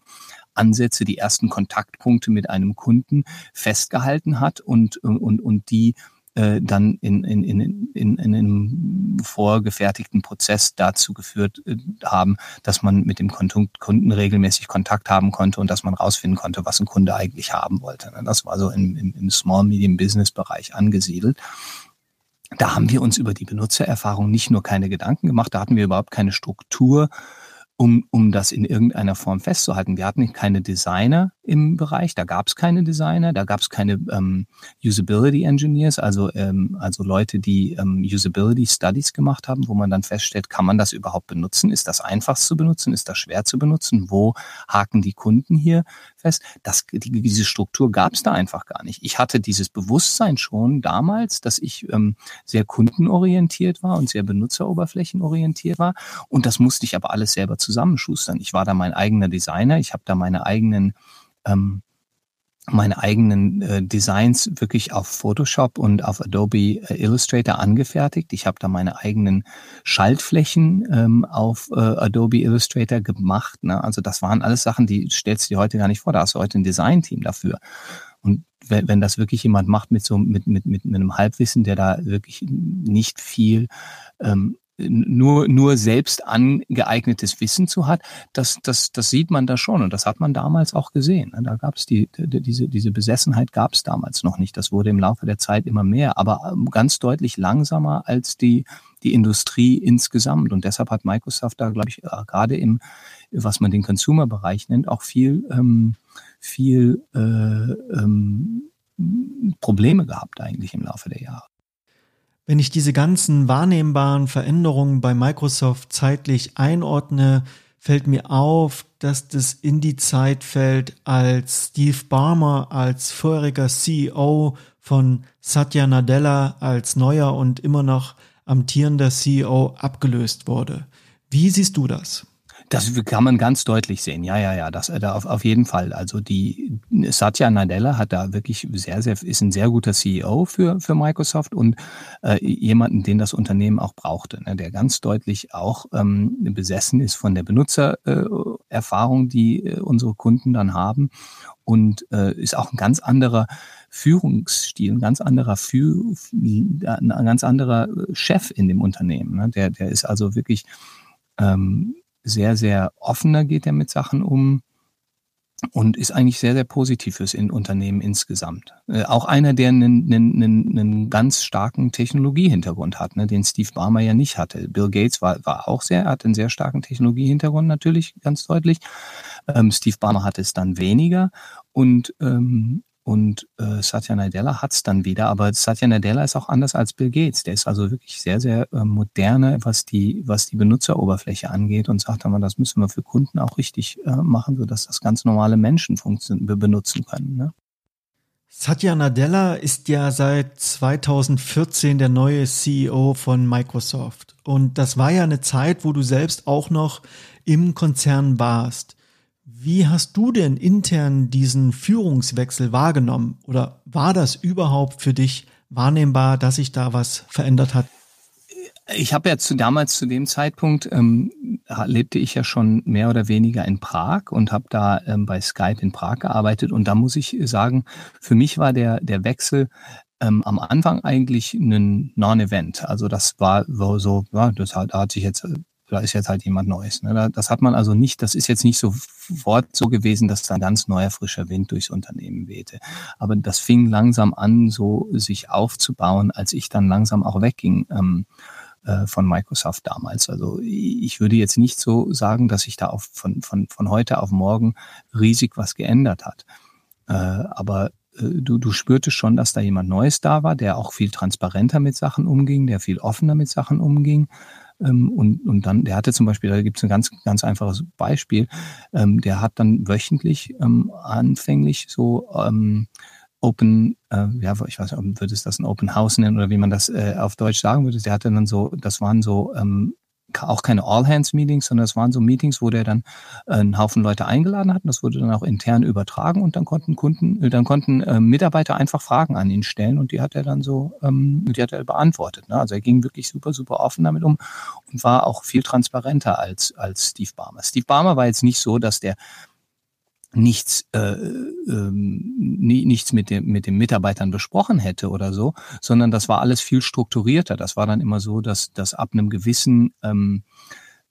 Ansätze, die ersten Kontaktpunkte mit einem Kunden festgehalten hat und, und, und die äh, dann in, in, in, in, in einem vorgefertigten Prozess dazu geführt äh, haben, dass man mit dem Kunden regelmäßig Kontakt haben konnte und dass man rausfinden konnte, was ein Kunde eigentlich haben wollte. Das war so im, im, im Small-Medium-Business-Bereich angesiedelt. da haben wir uns über die Benutzererfahrung nicht nur keine Gedanken gemacht, da hatten wir überhaupt keine Struktur, um, um das in irgendeiner Form festzuhalten. Wir hatten keine Designer im Bereich, da gab es keine Designer, da gab es keine ähm, Usability Engineers, also, ähm, also Leute, die ähm, Usability Studies gemacht haben, wo man dann feststellt, kann man das überhaupt benutzen? Ist das einfach zu benutzen? Ist das schwer zu benutzen? Wo haken die Kunden hier fest? Das, die, diese Struktur gab es da einfach gar nicht. Ich hatte dieses Bewusstsein schon damals, dass ich ähm, sehr kundenorientiert war und sehr benutzeroberflächenorientiert war und das musste ich aber alles selber zusammenschustern. Ich war da mein eigener Designer, ich habe da meine eigenen ähm, meine eigenen äh, Designs wirklich auf Photoshop und auf Adobe äh, Illustrator angefertigt. Ich habe da meine eigenen Schaltflächen ähm, auf äh, Adobe Illustrator gemacht. Ne? Also das waren alles Sachen, die stellst du dir heute gar nicht vor. Da hast du heute ein Design-Team dafür. Und wenn, wenn das wirklich jemand macht mit so mit, mit, mit, mit einem Halbwissen, der da wirklich nicht viel ähm, nur, nur selbst angeeignetes Wissen zu hat, das, das, das sieht man da schon und das hat man damals auch gesehen. Ne? Da gab es die, die, diese, diese Besessenheit gab es damals noch nicht. Das wurde im Laufe der Zeit immer mehr, aber ähm, ganz deutlich langsamer als die, die Industrie insgesamt. Und deshalb hat Microsoft da, glaube ich, äh, gerade im, was man den Consumer-Bereich nennt, auch viel, ähm, viel äh, ähm, Probleme gehabt eigentlich im Laufe der Jahre. Wenn ich diese ganzen wahrnehmbaren Veränderungen bei Microsoft zeitlich einordne, fällt mir auf, dass das in die Zeit fällt, als Steve Barmer als vorheriger CEO von Satya Nadella als neuer und immer noch amtierender CEO abgelöst wurde. Wie siehst du das? Das kann man ganz deutlich sehen. Ja, ja, ja, das äh, da auf, auf jeden Fall. Also die Satya Nadella hat da wirklich sehr, sehr ist ein sehr guter CEO für für Microsoft und äh, jemanden, den das Unternehmen auch brauchte, ne, der ganz deutlich auch ähm, besessen ist von der Benutzererfahrung, äh, die äh, unsere Kunden dann haben und äh, ist auch ein ganz anderer Führungsstil, ein ganz anderer Führ ein ganz anderer Chef in dem Unternehmen. Ne? Der der ist also wirklich ähm, sehr, sehr offener geht er mit Sachen um und ist eigentlich sehr, sehr positiv fürs Unternehmen insgesamt. Äh, auch einer, der einen, einen, ganz starken Technologiehintergrund hat, ne, den Steve Barmer ja nicht hatte. Bill Gates war, war auch sehr, hat einen sehr starken Technologiehintergrund natürlich, ganz deutlich. Ähm, Steve Barmer hatte es dann weniger und ähm, und äh, Satya Nadella hat's dann wieder, aber Satya Nadella ist auch anders als Bill Gates. Der ist also wirklich sehr, sehr äh, moderne, was die, was die Benutzeroberfläche angeht und sagt aber, das müssen wir für Kunden auch richtig äh, machen, sodass das ganz normale Menschen benutzen können. Ne? Satya Nadella ist ja seit 2014 der neue CEO von Microsoft. Und das war ja eine Zeit, wo du selbst auch noch im Konzern warst. Wie hast du denn intern diesen Führungswechsel wahrgenommen? Oder war das überhaupt für dich wahrnehmbar, dass sich da was verändert hat? Ich habe ja zu damals zu dem Zeitpunkt ähm, lebte ich ja schon mehr oder weniger in Prag und habe da ähm, bei Skype in Prag gearbeitet und da muss ich sagen, für mich war der der Wechsel ähm, am Anfang eigentlich ein Non-Event. Also das war so, ja, das hat, hat sich jetzt da ist jetzt halt jemand Neues. Ne? Das hat man also nicht, das ist jetzt nicht sofort so gewesen, dass da ein ganz neuer frischer Wind durchs Unternehmen wehte. Aber das fing langsam an, so sich aufzubauen, als ich dann langsam auch wegging. Ähm, äh, von Microsoft damals. Also ich würde jetzt nicht so sagen, dass sich da auf, von, von, von heute auf morgen riesig was geändert hat. Äh, aber äh, du, du spürtest schon, dass da jemand Neues da war, der auch viel transparenter mit Sachen umging, der viel offener mit Sachen umging. Ähm, und, und dann, der hatte zum Beispiel, da gibt es ein ganz, ganz einfaches Beispiel, ähm, der hat dann wöchentlich ähm, anfänglich so Open, äh, ja, ich weiß nicht, würde es das ein Open House nennen oder wie man das äh, auf Deutsch sagen würde. Der hatte dann so, das waren so auch keine All-Hands-Meetings, sondern es waren so Meetings, wo der dann äh, einen Haufen Leute eingeladen hat und das wurde dann auch intern übertragen und dann konnten Kunden, äh, dann konnten äh, Mitarbeiter einfach Fragen an ihn stellen und die hat er dann so, ähm, die hat er beantwortet. Ne? Also er ging wirklich super, super offen damit um und war auch viel transparenter als, als Steve Barmer. Steve Barmer war jetzt nicht so, dass der nichts, äh, ähm, nie, nichts mit, dem, mit den Mitarbeitern besprochen hätte oder so, sondern das war alles viel strukturierter. Das war dann immer so, dass, dass ab einem gewissen ähm,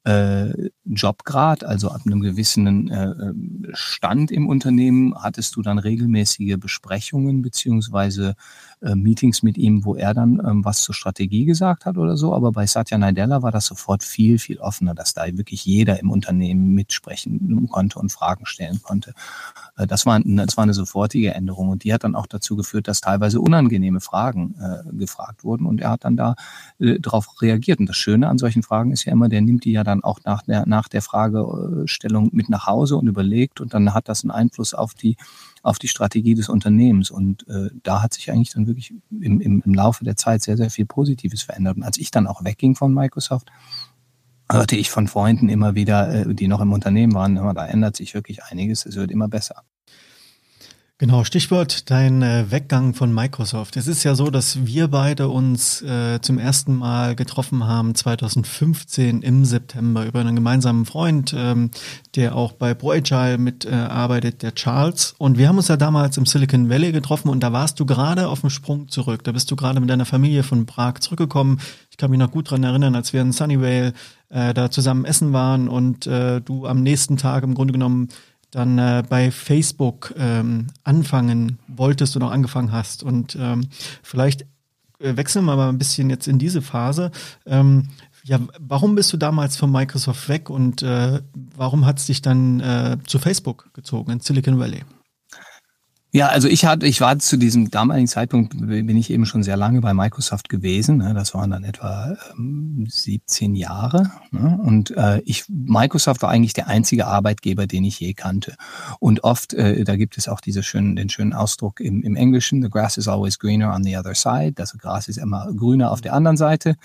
äh, Jobgrad, also ab einem gewissen äh, Stand im Unternehmen, hattest du dann regelmäßige Besprechungen beziehungsweise äh, Meetings mit ihm, wo er dann ähm, was zur Strategie gesagt hat oder so. Aber bei Satya Nadella war das sofort viel, viel offener, dass da wirklich jeder im Unternehmen mitsprechen konnte und Fragen stellen konnte. Äh, das, war, das war eine sofortige Änderung und die hat dann auch dazu geführt, dass teilweise unangenehme Fragen äh, gefragt wurden und er hat dann da äh, darauf reagiert. Und das Schöne an solchen Fragen ist ja immer, der nimmt die ja dann auch nach der, nach der Fragestellung mit nach Hause und überlegt und dann hat das einen Einfluss auf die auf die Strategie des Unternehmens. Und äh, da hat sich eigentlich dann wirklich im, im, im Laufe der Zeit sehr, sehr viel Positives verändert. Und als ich dann auch wegging von Microsoft, hörte ich von Freunden immer wieder, äh, die noch im Unternehmen waren, da ändert sich wirklich einiges, es wird immer besser. Genau, Stichwort dein äh, Weggang von Microsoft. Es ist ja so, dass wir beide uns äh, zum ersten Mal getroffen haben 2015 im September über einen gemeinsamen Freund, ähm, der auch bei ProAgile mitarbeitet, äh, der Charles. Und wir haben uns ja damals im Silicon Valley getroffen und da warst du gerade auf dem Sprung zurück. Da bist du gerade mit deiner Familie von Prag zurückgekommen. Ich kann mich noch gut dran erinnern, als wir in Sunnyvale äh, da zusammen essen waren und äh, du am nächsten Tag im Grunde genommen dann äh, bei Facebook ähm, anfangen wolltest oder angefangen hast. Und ähm, vielleicht äh, wechseln wir mal ein bisschen jetzt in diese Phase. Ähm, ja, warum bist du damals von Microsoft weg und äh, warum hat es dich dann äh, zu Facebook gezogen in Silicon Valley? Ja, also ich hatte, ich war zu diesem damaligen Zeitpunkt, bin ich eben schon sehr lange bei Microsoft gewesen. Ne? Das waren dann etwa ähm, 17 Jahre. Ne? Und äh, ich, Microsoft war eigentlich der einzige Arbeitgeber, den ich je kannte. Und oft, äh, da gibt es auch diese schönen, den schönen Ausdruck im, im Englischen, the grass is always greener on the other side. Das Gras ist immer grüner auf der anderen Seite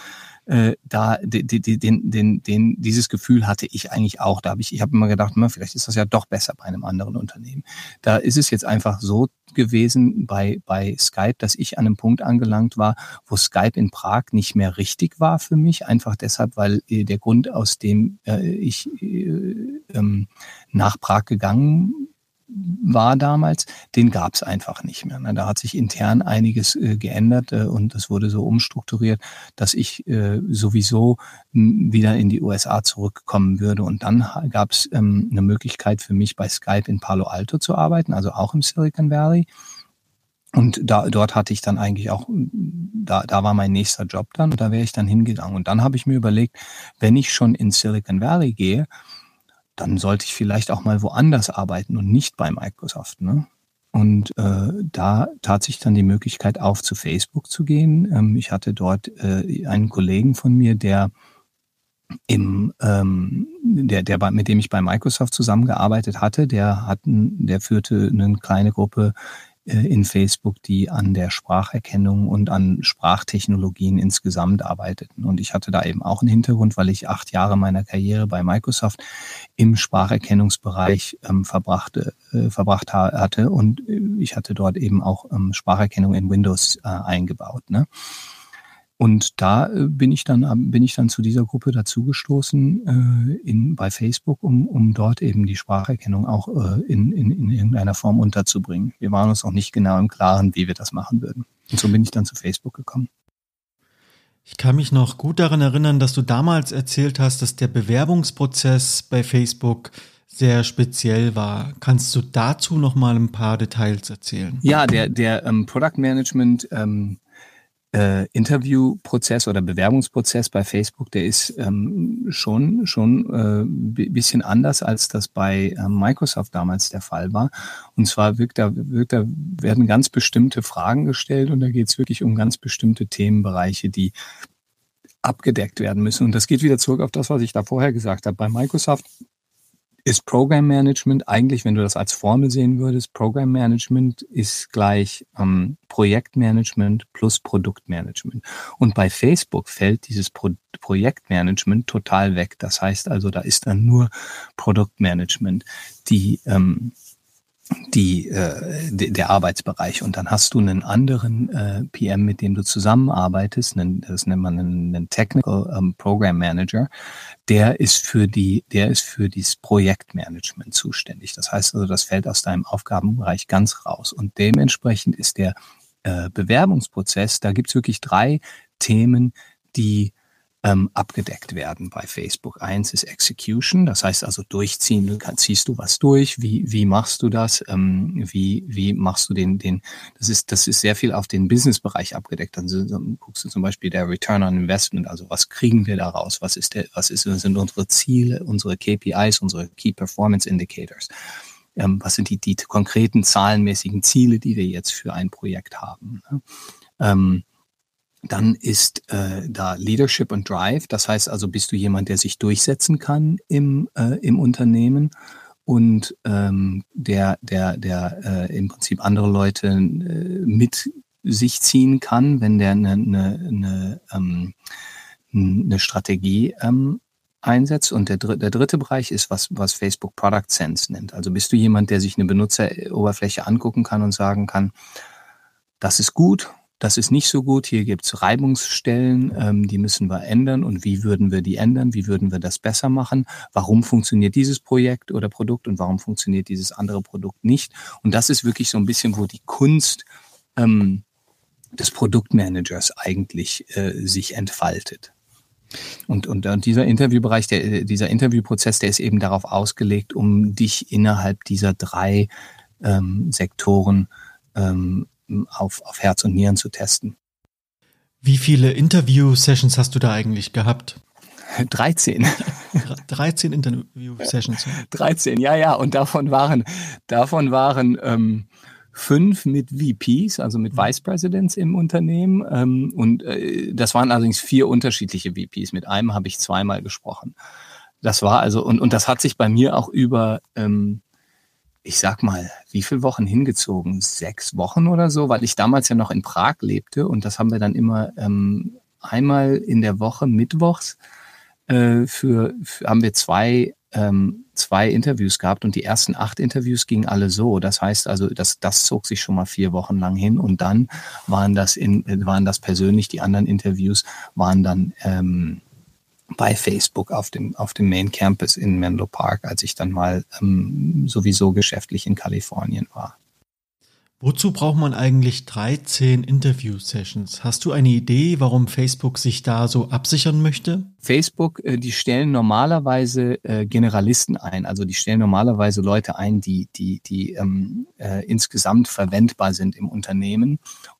äh, da die, den, den, den, dieses Gefühl hatte ich eigentlich auch. Da habe ich, ich habe immer gedacht, na, vielleicht ist das ja doch besser bei einem anderen Unternehmen. Da ist es jetzt einfach so gewesen bei, bei Skype, dass ich an einem Punkt angelangt war, wo Skype in Prag nicht mehr richtig war für mich. Einfach deshalb, weil äh, der Grund, aus dem äh, ich äh, ähm, nach Prag gegangen war damals, den gab es einfach nicht mehr. Da hat sich intern einiges äh, geändert äh, und es wurde so umstrukturiert, dass ich äh, sowieso wieder in die USA zurückkommen würde. Und dann gab es ähm, eine Möglichkeit für mich bei Skype in Palo Alto zu arbeiten, also auch im Silicon Valley. Und da, dort hatte ich dann eigentlich auch, da, da war mein nächster Job dann und da wäre ich dann hingegangen. Und dann habe ich mir überlegt, wenn ich schon in Silicon Valley gehe, dann sollte ich vielleicht auch mal woanders arbeiten und nicht bei Microsoft. Ne? Und äh, da tat sich dann die Möglichkeit auf, zu Facebook zu gehen. Ähm, ich hatte dort äh, einen Kollegen von mir, der im, ähm, der, der mit dem ich bei Microsoft zusammengearbeitet hatte, der hatten, der führte eine kleine Gruppe in Facebook, die an der Spracherkennung und an Sprachtechnologien insgesamt arbeiteten. Und ich hatte da eben auch einen Hintergrund, weil ich acht Jahre meiner Karriere bei Microsoft im Spracherkennungsbereich ähm, verbrachte, äh, verbracht ha hatte. Und äh, ich hatte dort eben auch ähm, Spracherkennung in Windows äh, eingebaut. Ne? Und da äh, bin ich dann, bin ich dann zu dieser Gruppe dazugestoßen äh, in, bei Facebook, um, um dort eben die Spracherkennung auch äh, in, in, in irgendeiner Form unterzubringen. Wir waren uns auch nicht genau im Klaren, wie wir das machen würden. Und so bin ich dann zu Facebook gekommen. Ich kann mich noch gut daran erinnern, dass du damals erzählt hast, dass der Bewerbungsprozess bei Facebook sehr speziell war. Kannst du dazu noch mal ein paar Details erzählen? Ja, der, der ähm, Product Management ähm, äh, Interviewprozess oder Bewerbungsprozess bei Facebook, der ist ähm, schon schon äh, bisschen anders, als das bei äh, Microsoft damals der Fall war. Und zwar wirkt da, wirkt da werden ganz bestimmte Fragen gestellt und da geht es wirklich um ganz bestimmte Themenbereiche, die abgedeckt werden müssen. Und das geht wieder zurück auf das, was ich da vorher gesagt habe. Bei Microsoft ist Program Management eigentlich, wenn du das als Formel sehen würdest, Program Management ist gleich ähm, Projektmanagement plus Produktmanagement. Und bei Facebook fällt dieses Pro Projektmanagement total weg. Das heißt also, da ist dann nur Produktmanagement. Die ähm, die, äh, der Arbeitsbereich. Und dann hast du einen anderen äh, PM, mit dem du zusammenarbeitest, einen, das nennt man einen, einen Technical ähm, Program Manager, der ist für die, der ist für dieses Projektmanagement zuständig. Das heißt also, das fällt aus deinem Aufgabenbereich ganz raus. Und dementsprechend ist der äh, Bewerbungsprozess, da gibt's wirklich drei Themen, die ähm, abgedeckt werden bei Facebook. Eins ist Execution, das heißt also durchziehen, du kannst, ziehst du was durch, wie, wie machst du das, ähm, wie, wie machst du den, den, das ist, das ist sehr viel auf den Businessbereich abgedeckt. Dann, dann guckst du zum Beispiel der Return on Investment, also was kriegen wir daraus, was ist der, was ist, sind unsere Ziele, unsere KPIs, unsere Key Performance Indicators. Ähm, was sind die, die konkreten zahlenmäßigen Ziele, die wir jetzt für ein Projekt haben. Ne? Dann ist äh, da Leadership und Drive. Das heißt also, bist du jemand, der sich durchsetzen kann im, äh, im Unternehmen und ähm, der, der, der äh, im Prinzip andere Leute äh, mit sich ziehen kann, wenn der eine, eine, eine, ähm, eine Strategie ähm, einsetzt. Und der, der dritte Bereich ist, was, was Facebook Product Sense nennt. Also bist du jemand, der sich eine Benutzeroberfläche angucken kann und sagen kann, das ist gut das ist nicht so gut. Hier gibt es Reibungsstellen, ähm, die müssen wir ändern. Und wie würden wir die ändern? Wie würden wir das besser machen? Warum funktioniert dieses Projekt oder Produkt und warum funktioniert dieses andere Produkt nicht? Und das ist wirklich so ein bisschen, wo die Kunst ähm, des Produktmanagers eigentlich äh, sich entfaltet. Und, und, und dieser Interviewbereich, der, dieser Interviewprozess, der ist eben darauf ausgelegt, um dich innerhalb dieser drei ähm, Sektoren ähm, auf, auf Herz und Nieren zu testen. Wie viele Interview-Sessions hast du da eigentlich gehabt? 13. 13 Interview-Sessions. 13, ja, ja. Und davon waren, davon waren ähm, fünf mit VPs, also mit mhm. Vice Presidents im Unternehmen. Ähm, und äh, das waren allerdings vier unterschiedliche VPs. Mit einem habe ich zweimal gesprochen. Das war also, und, und das hat sich bei mir auch über ähm, ich sag mal, wie viele Wochen hingezogen? Sechs Wochen oder so, weil ich damals ja noch in Prag lebte und das haben wir dann immer ähm, einmal in der Woche mittwochs äh, für, für haben wir zwei ähm, zwei Interviews gehabt und die ersten acht Interviews gingen alle so. Das heißt also, das, das zog sich schon mal vier Wochen lang hin und dann waren das in, waren das persönlich, die anderen Interviews waren dann ähm, bei Facebook auf dem, auf dem Main Campus in Menlo Park, als ich dann mal ähm, sowieso geschäftlich in Kalifornien war. Wozu braucht man eigentlich 13 Interview-Sessions? Hast du eine Idee, warum Facebook sich da so absichern möchte? Facebook, äh, die stellen normalerweise äh, Generalisten ein, also die stellen normalerweise Leute ein, die, die, die ähm, äh, insgesamt verwendbar sind im Unternehmen.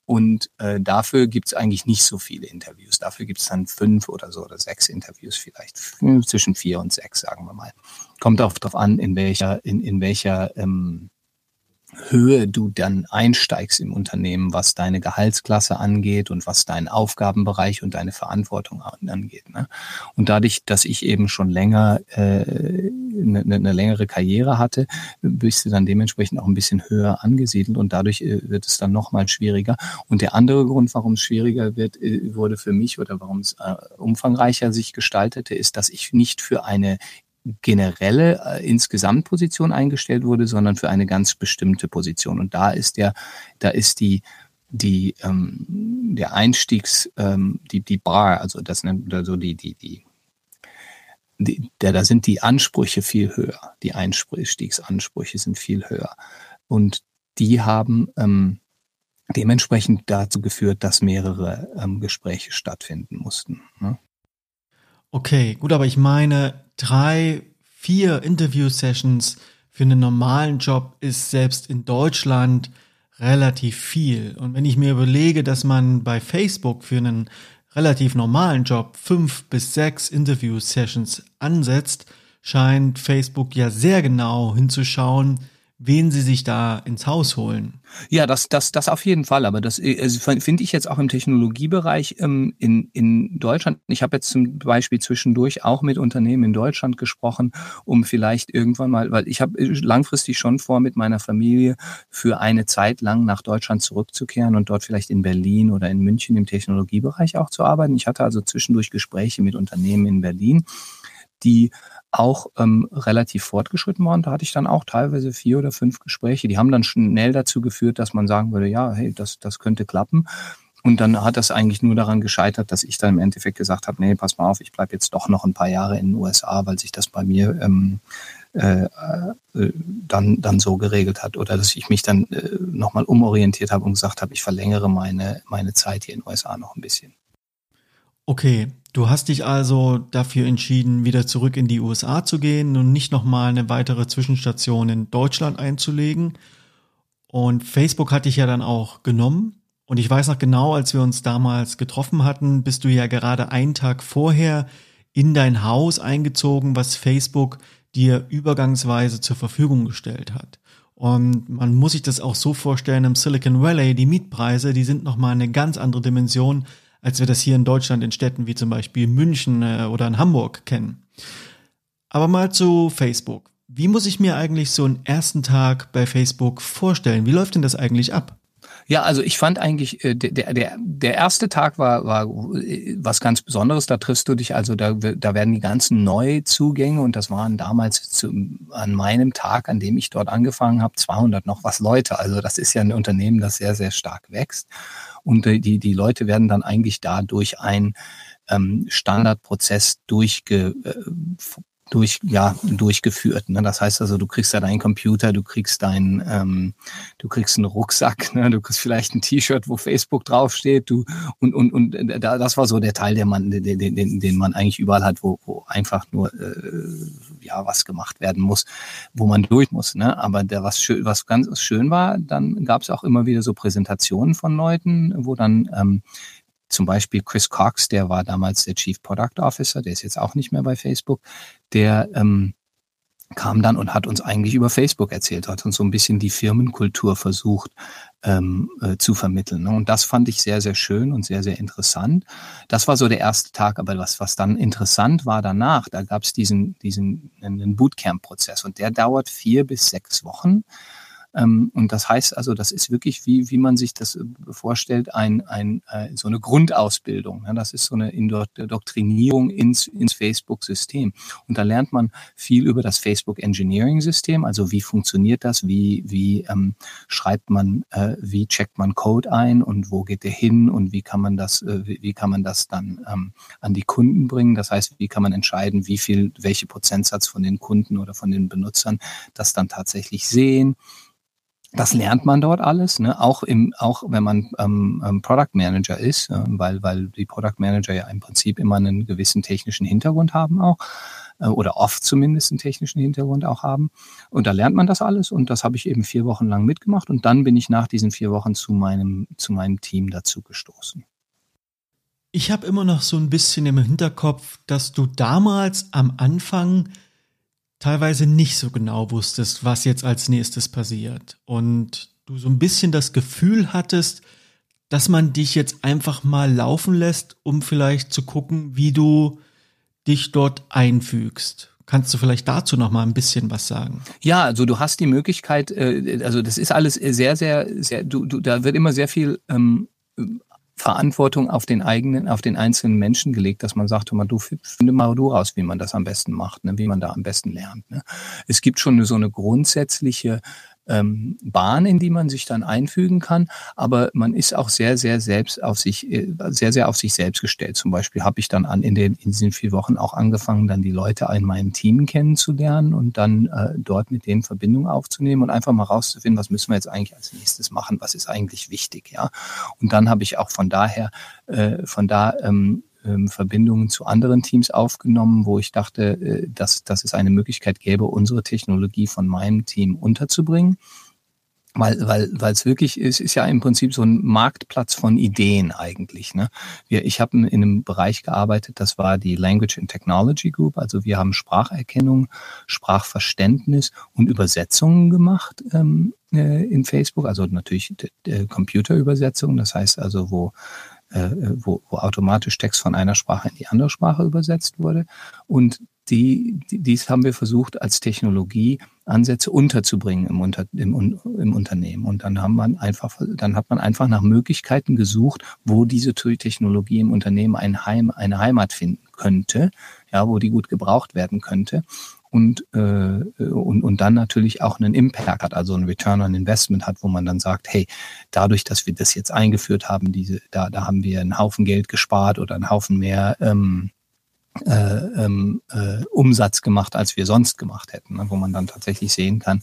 Und äh, dafür gibt es eigentlich nicht so viele Interviews. Dafür gibt es dann fünf oder so oder sechs Interviews vielleicht. Zwischen vier und sechs, sagen wir mal. Kommt auch darauf an, in welcher, in, in welcher ähm, Höhe du dann einsteigst im Unternehmen, was deine Gehaltsklasse angeht und was deinen Aufgabenbereich und deine Verantwortung angeht. Ne? Und dadurch, dass ich eben schon länger äh, eine, eine längere Karriere hatte, bist du dann dementsprechend auch ein bisschen höher angesiedelt und dadurch äh, wird es dann nochmal schwieriger. Und der andere Grund, warum es schwieriger wird, äh, wurde für mich oder warum es äh, umfangreicher sich gestaltete, ist, dass ich nicht für eine generelle äh, Insgesamtposition eingestellt wurde, sondern für eine ganz bestimmte Position. Und da ist der, da ist die, die, ähm, der Einstiegs, ähm, die, die Bar, also das also die, die, die, die, da, da sind die Ansprüche viel höher. Die Einstiegsansprüche sind viel höher. Und die haben ähm, dementsprechend dazu geführt, dass mehrere ähm, Gespräche stattfinden mussten. Ne? Okay, gut, aber ich meine, drei, vier Interview-Sessions für einen normalen Job ist selbst in Deutschland relativ viel. Und wenn ich mir überlege, dass man bei Facebook für einen relativ normalen Job fünf bis sechs Interview-Sessions ansetzt, scheint Facebook ja sehr genau hinzuschauen, wen sie sich da ins Haus holen. Ja, das, das, das auf jeden Fall. Aber das also finde ich jetzt auch im Technologiebereich ähm, in, in Deutschland. Ich habe jetzt zum Beispiel zwischendurch auch mit Unternehmen in Deutschland gesprochen, um vielleicht irgendwann mal, weil ich habe langfristig schon vor, mit meiner Familie für eine Zeit lang nach Deutschland zurückzukehren und dort vielleicht in Berlin oder in München im Technologiebereich auch zu arbeiten. Ich hatte also zwischendurch Gespräche mit Unternehmen in Berlin, die auch ähm, relativ fortgeschritten waren. Da hatte ich dann auch teilweise vier oder fünf Gespräche. Die haben dann schnell dazu geführt, dass man sagen würde, ja, hey, das, das könnte klappen. Und dann hat das eigentlich nur daran gescheitert, dass ich dann im Endeffekt gesagt habe, nee, pass mal auf, ich bleibe jetzt doch noch ein paar Jahre in den USA, weil sich das bei mir ähm, äh, äh, dann, dann so geregelt hat. Oder dass ich mich dann äh, nochmal umorientiert habe und gesagt habe, ich verlängere meine, meine Zeit hier in den USA noch ein bisschen. Okay, du hast dich also dafür entschieden, wieder zurück in die USA zu gehen und nicht nochmal eine weitere Zwischenstation in Deutschland einzulegen. Und Facebook hat dich ja dann auch genommen. Und ich weiß noch genau, als wir uns damals getroffen hatten, bist du ja gerade einen Tag vorher in dein Haus eingezogen, was Facebook dir übergangsweise zur Verfügung gestellt hat. Und man muss sich das auch so vorstellen, im Silicon Valley, die Mietpreise, die sind nochmal eine ganz andere Dimension, als wir das hier in Deutschland in Städten wie zum Beispiel München äh, oder in Hamburg kennen. Aber mal zu Facebook. Wie muss ich mir eigentlich so einen ersten Tag bei Facebook vorstellen? Wie läuft denn das eigentlich ab? Ja, also ich fand eigentlich, äh, der, der, der erste Tag war, war äh, was ganz Besonderes. Da triffst du dich, also da, da werden die ganzen Neuzugänge und das waren damals zu, an meinem Tag, an dem ich dort angefangen habe, 200 noch was Leute. Also das ist ja ein Unternehmen, das sehr, sehr stark wächst. Und die, die Leute werden dann eigentlich da durch ein ähm, Standardprozess durchge, äh, durch, ja, durchgeführt. Ne? Das heißt also, du kriegst da deinen Computer, du kriegst deinen, ähm, du kriegst einen Rucksack, ne? du kriegst vielleicht ein T-Shirt, wo Facebook draufsteht, du und und und äh, da, das war so der Teil, der man, den, den, den man eigentlich überall hat, wo, wo einfach nur äh, ja was gemacht werden muss, wo man durch muss. Ne? Aber der was schön, was ganz schön war, dann gab es auch immer wieder so Präsentationen von Leuten, wo dann ähm, zum Beispiel Chris Cox, der war damals der Chief Product Officer, der ist jetzt auch nicht mehr bei Facebook, der ähm, kam dann und hat uns eigentlich über Facebook erzählt, hat uns so ein bisschen die Firmenkultur versucht ähm, äh, zu vermitteln. Ne? Und das fand ich sehr, sehr schön und sehr, sehr interessant. Das war so der erste Tag, aber was, was dann interessant war danach, da gab es diesen, diesen Bootcamp-Prozess und der dauert vier bis sechs Wochen. Ähm, und das heißt also, das ist wirklich, wie, wie man sich das äh, vorstellt, ein, ein, äh, so eine Grundausbildung. Ja, das ist so eine Indoktrinierung ins, ins Facebook-System. Und da lernt man viel über das Facebook Engineering-System, also wie funktioniert das, wie, wie ähm, schreibt man, äh, wie checkt man Code ein und wo geht der hin und wie kann man das, äh, wie, kann man das dann ähm, an die Kunden bringen. Das heißt, wie kann man entscheiden, wie viel, welche Prozentsatz von den Kunden oder von den Benutzern das dann tatsächlich sehen. Das lernt man dort alles, ne? auch im, auch wenn man ähm, ähm, Product Manager ist, äh, weil, weil die Product Manager ja im Prinzip immer einen gewissen technischen Hintergrund haben auch äh, oder oft zumindest einen technischen Hintergrund auch haben. Und da lernt man das alles und das habe ich eben vier Wochen lang mitgemacht und dann bin ich nach diesen vier Wochen zu meinem, zu meinem Team dazu gestoßen. Ich habe immer noch so ein bisschen im Hinterkopf, dass du damals am Anfang teilweise nicht so genau wusstest, was jetzt als nächstes passiert. Und du so ein bisschen das Gefühl hattest, dass man dich jetzt einfach mal laufen lässt, um vielleicht zu gucken, wie du dich dort einfügst. Kannst du vielleicht dazu noch mal ein bisschen was sagen? Ja, also du hast die Möglichkeit, äh, also das ist alles sehr, sehr, sehr, du, du da wird immer sehr viel ähm, Verantwortung auf den eigenen, auf den einzelnen Menschen gelegt, dass man sagt, du finde mal du raus, wie man das am besten macht, ne, wie man da am besten lernt. Ne. Es gibt schon so eine grundsätzliche ähm, Bahn, in die man sich dann einfügen kann. Aber man ist auch sehr, sehr selbst auf sich, äh, sehr, sehr auf sich selbst gestellt. Zum Beispiel habe ich dann an in, den, in diesen vier Wochen auch angefangen, dann die Leute in meinem Team kennenzulernen und dann äh, dort mit denen Verbindung aufzunehmen und einfach mal rauszufinden, was müssen wir jetzt eigentlich als nächstes machen, was ist eigentlich wichtig, ja. Und dann habe ich auch von daher, äh, von da ähm, ähm, Verbindungen zu anderen Teams aufgenommen, wo ich dachte, äh, dass, dass es eine Möglichkeit gäbe, unsere Technologie von meinem Team unterzubringen. Weil, weil, weil es wirklich ist, ist ja im Prinzip so ein Marktplatz von Ideen eigentlich. Ne? Wir, ich habe in einem Bereich gearbeitet, das war die Language and Technology Group. Also wir haben Spracherkennung, Sprachverständnis und Übersetzungen gemacht ähm, äh, in Facebook. Also natürlich Computerübersetzungen. Das heißt also, wo äh, wo, wo automatisch Text von einer Sprache in die andere Sprache übersetzt wurde. Und die, die, dies haben wir versucht, als Technologie Ansätze unterzubringen im, Unter, im, im Unternehmen. Und dann haben man einfach, dann hat man einfach nach Möglichkeiten gesucht, wo diese Technologie im Unternehmen ein Heim, eine Heimat finden könnte, ja, wo die gut gebraucht werden könnte und, äh, und, und dann natürlich auch einen Impact hat, also ein Return on Investment hat, wo man dann sagt, hey, dadurch, dass wir das jetzt eingeführt haben, diese, da, da haben wir einen Haufen Geld gespart oder einen Haufen mehr ähm, äh, ähm, äh, Umsatz gemacht, als wir sonst gemacht hätten, ne? wo man dann tatsächlich sehen kann,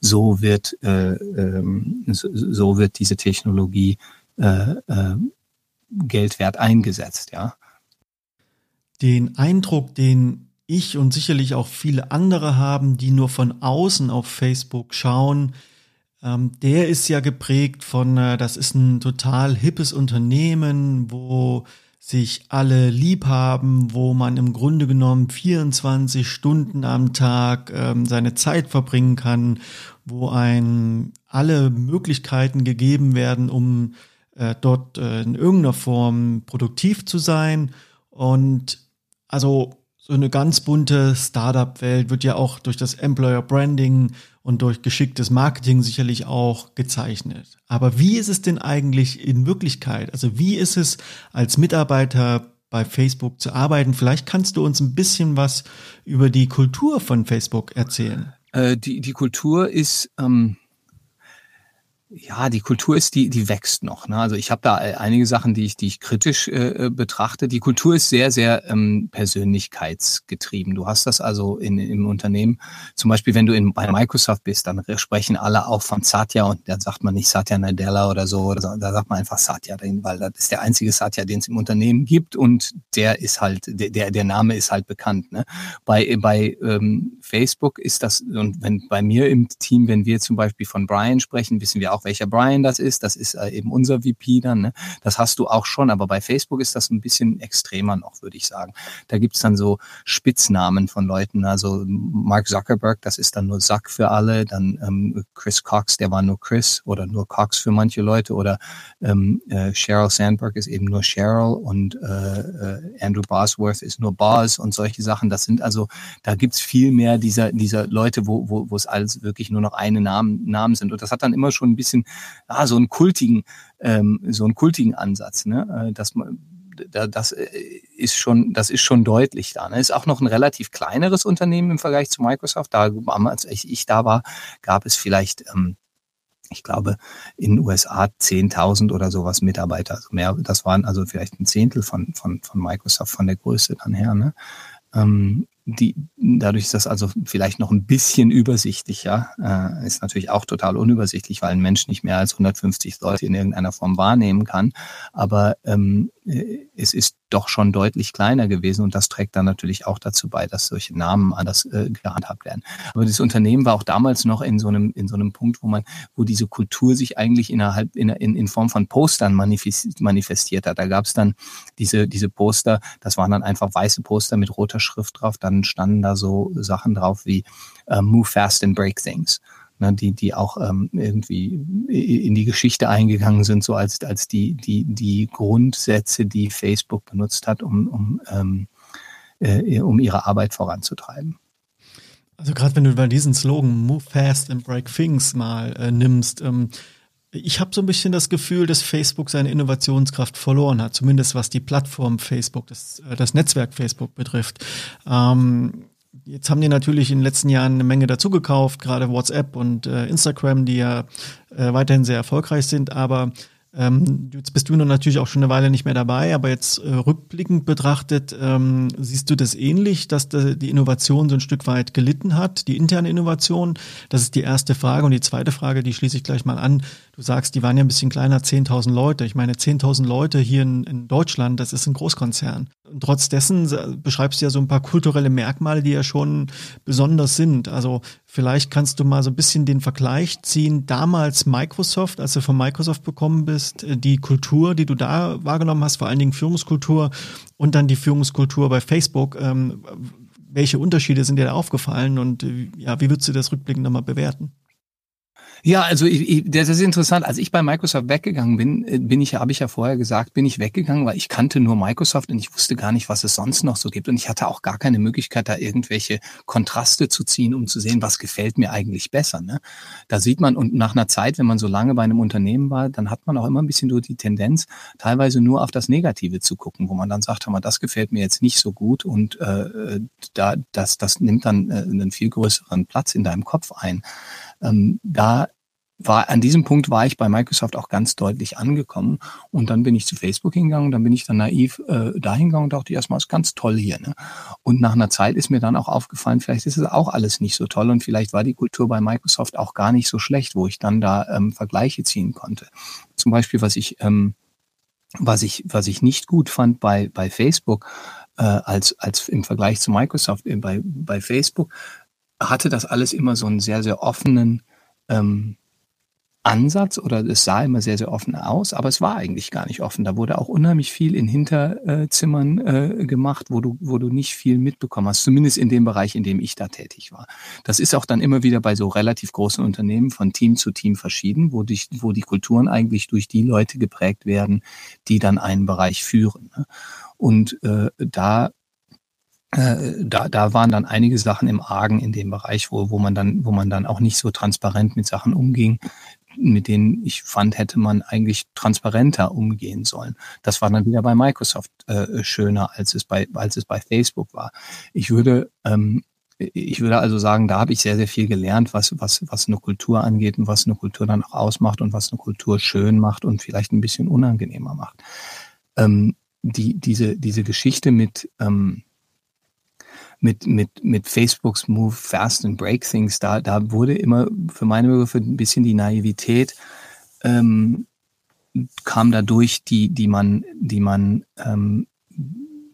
so wird, äh, ähm, so, so wird diese Technologie äh, äh, Geld wert eingesetzt, ja. den Eindruck, den ich und sicherlich auch viele andere haben, die nur von außen auf Facebook schauen, ähm, der ist ja geprägt von, äh, das ist ein total hippes Unternehmen, wo sich alle lieb haben, wo man im Grunde genommen 24 Stunden am Tag ähm, seine Zeit verbringen kann, wo ein alle Möglichkeiten gegeben werden, um äh, dort äh, in irgendeiner Form produktiv zu sein. Und also so eine ganz bunte Startup-Welt wird ja auch durch das Employer Branding und durch geschicktes Marketing sicherlich auch gezeichnet. Aber wie ist es denn eigentlich in Wirklichkeit? Also wie ist es als Mitarbeiter bei Facebook zu arbeiten? Vielleicht kannst du uns ein bisschen was über die Kultur von Facebook erzählen. Äh, die, die Kultur ist, ähm, ja, die Kultur ist, die, die wächst noch. Ne? Also ich habe da äh, einige Sachen, die ich, die ich kritisch äh, äh, betrachte. Die Kultur ist sehr, sehr ähm, persönlichkeitsgetrieben. Du hast das also in, im Unternehmen. Zum Beispiel, wenn du in, bei Microsoft bist, dann sprechen alle auch von Satya und dann sagt man nicht Satya Nadella oder so, da sagt man einfach Satya, weil das ist der einzige Satya, den es im Unternehmen gibt und der ist halt, der, der Name ist halt bekannt. Ne? Bei, bei ähm, Facebook ist das, und wenn bei mir im Team, wenn wir zum Beispiel von Brian sprechen, wissen wir auch, welcher Brian das ist. Das ist äh, eben unser VP dann. Ne? Das hast du auch schon, aber bei Facebook ist das ein bisschen extremer noch, würde ich sagen. Da gibt's dann so Spitznamen von Leuten. Also Mark Zuckerberg, das ist dann nur Zuck für alle. Dann ähm, Chris Cox, der war nur Chris oder nur Cox für manche Leute. Oder ähm, äh, Sheryl Sandberg ist eben nur Sheryl und äh, äh, Andrew Bosworth ist nur Boss und solche Sachen. Das sind also, da gibt's viel mehr dieser, dieser Leute, wo, wo, wo es alles wirklich nur noch eine Namen, Namen sind. Und das hat dann immer schon ein bisschen bisschen ah, so einen kultigen, ähm, so einen kultigen Ansatz, ne? Äh, dass man das äh, ist schon, das ist schon deutlich da. Ne? Ist auch noch ein relativ kleineres Unternehmen im Vergleich zu Microsoft. Da, als ich da war, gab es vielleicht, ähm, ich glaube, in den USA 10.000 oder sowas Mitarbeiter. Also mehr, das waren also vielleicht ein Zehntel von, von, von Microsoft von der Größe dann her. Ne? Ähm, die, dadurch ist das also vielleicht noch ein bisschen übersichtlicher, äh, ist natürlich auch total unübersichtlich, weil ein Mensch nicht mehr als 150 Leute in irgendeiner Form wahrnehmen kann. Aber ähm, äh, es ist doch schon deutlich kleiner gewesen und das trägt dann natürlich auch dazu bei, dass solche Namen anders äh, gehandhabt werden. Aber das Unternehmen war auch damals noch in so einem in so einem Punkt, wo man, wo diese Kultur sich eigentlich innerhalb in, in, in Form von Postern manifestiert hat. Da gab es dann diese diese Poster, das waren dann einfach weiße Poster mit roter Schrift drauf. Dann standen da so Sachen drauf wie uh, Move fast and break things ne, die, die auch ähm, irgendwie in die Geschichte eingegangen sind, so als, als die, die, die Grundsätze, die Facebook benutzt hat, um, um, ähm, äh, um ihre Arbeit voranzutreiben. Also gerade wenn du mal diesen Slogan Move Fast and Break Things mal äh, nimmst, ähm, ich habe so ein bisschen das Gefühl, dass Facebook seine Innovationskraft verloren hat, zumindest was die Plattform Facebook, das, äh, das Netzwerk Facebook betrifft. Ähm, Jetzt haben die natürlich in den letzten Jahren eine Menge dazugekauft, gerade WhatsApp und äh, Instagram, die ja äh, weiterhin sehr erfolgreich sind, aber ähm, jetzt bist du natürlich auch schon eine Weile nicht mehr dabei, aber jetzt äh, rückblickend betrachtet, ähm, siehst du das ähnlich, dass de, die Innovation so ein Stück weit gelitten hat, die interne Innovation? Das ist die erste Frage. Und die zweite Frage, die schließe ich gleich mal an. Du sagst, die waren ja ein bisschen kleiner, 10.000 Leute. Ich meine, 10.000 Leute hier in, in Deutschland, das ist ein Großkonzern. Trotz dessen beschreibst du ja so ein paar kulturelle Merkmale, die ja schon besonders sind. Also vielleicht kannst du mal so ein bisschen den Vergleich ziehen. Damals Microsoft, als du von Microsoft bekommen bist, äh, die Kultur, die du da wahrgenommen hast, vor allen Dingen Führungskultur und dann die Führungskultur bei Facebook. Ähm, welche Unterschiede sind dir da aufgefallen und äh, ja, wie würdest du das rückblickend nochmal bewerten? Ja, also ich, ich, das ist interessant. Als ich bei Microsoft weggegangen bin, äh, bin ich, habe ich ja vorher gesagt, bin ich weggegangen, weil ich kannte nur Microsoft und ich wusste gar nicht, was es sonst noch so gibt. Und ich hatte auch gar keine Möglichkeit, da irgendwelche Kontraste zu ziehen, um zu sehen, was gefällt mir eigentlich besser. Ne? Da sieht man, und nach einer Zeit, wenn man so lange bei einem Unternehmen war, dann hat man auch immer ein bisschen so die Tendenz, teilweise nur auf das Negative zu gucken, wo man dann sagt, mal, das gefällt mir jetzt nicht so gut und äh, da, das, das nimmt dann äh, einen viel größeren Platz in deinem Kopf ein. Ähm, da war an diesem Punkt war ich bei Microsoft auch ganz deutlich angekommen und dann bin ich zu Facebook hingegangen, dann bin ich dann naiv äh, dahin gegangen und dachte erstmal ist ganz toll hier. Ne? Und nach einer Zeit ist mir dann auch aufgefallen, vielleicht ist es auch alles nicht so toll und vielleicht war die Kultur bei Microsoft auch gar nicht so schlecht, wo ich dann da ähm, Vergleiche ziehen konnte. Zum Beispiel, was ich ähm, Was ich, was ich nicht gut fand bei, bei Facebook, äh, als, als im Vergleich zu Microsoft, äh, bei, bei Facebook, hatte das alles immer so einen sehr, sehr offenen ähm, Ansatz oder es sah immer sehr, sehr offen aus, aber es war eigentlich gar nicht offen. Da wurde auch unheimlich viel in Hinterzimmern äh, gemacht, wo du, wo du nicht viel mitbekommen hast, zumindest in dem Bereich, in dem ich da tätig war. Das ist auch dann immer wieder bei so relativ großen Unternehmen von Team zu Team verschieden, wo die, wo die Kulturen eigentlich durch die Leute geprägt werden, die dann einen Bereich führen. Ne? Und äh, da da, da waren dann einige Sachen im Argen in dem Bereich, wo, wo man dann, wo man dann auch nicht so transparent mit Sachen umging, mit denen ich fand, hätte man eigentlich transparenter umgehen sollen. Das war dann wieder bei Microsoft äh, schöner, als es bei, als es bei Facebook war. Ich würde, ähm, ich würde also sagen, da habe ich sehr, sehr viel gelernt, was, was, was eine Kultur angeht und was eine Kultur dann auch ausmacht und was eine Kultur schön macht und vielleicht ein bisschen unangenehmer macht. Ähm, die, diese, diese Geschichte mit, ähm, mit, mit, mit Facebooks Move Fast and Break Things, da, da wurde immer für meine Begriffe ein bisschen die Naivität ähm, kam dadurch, die, die man, die man ähm,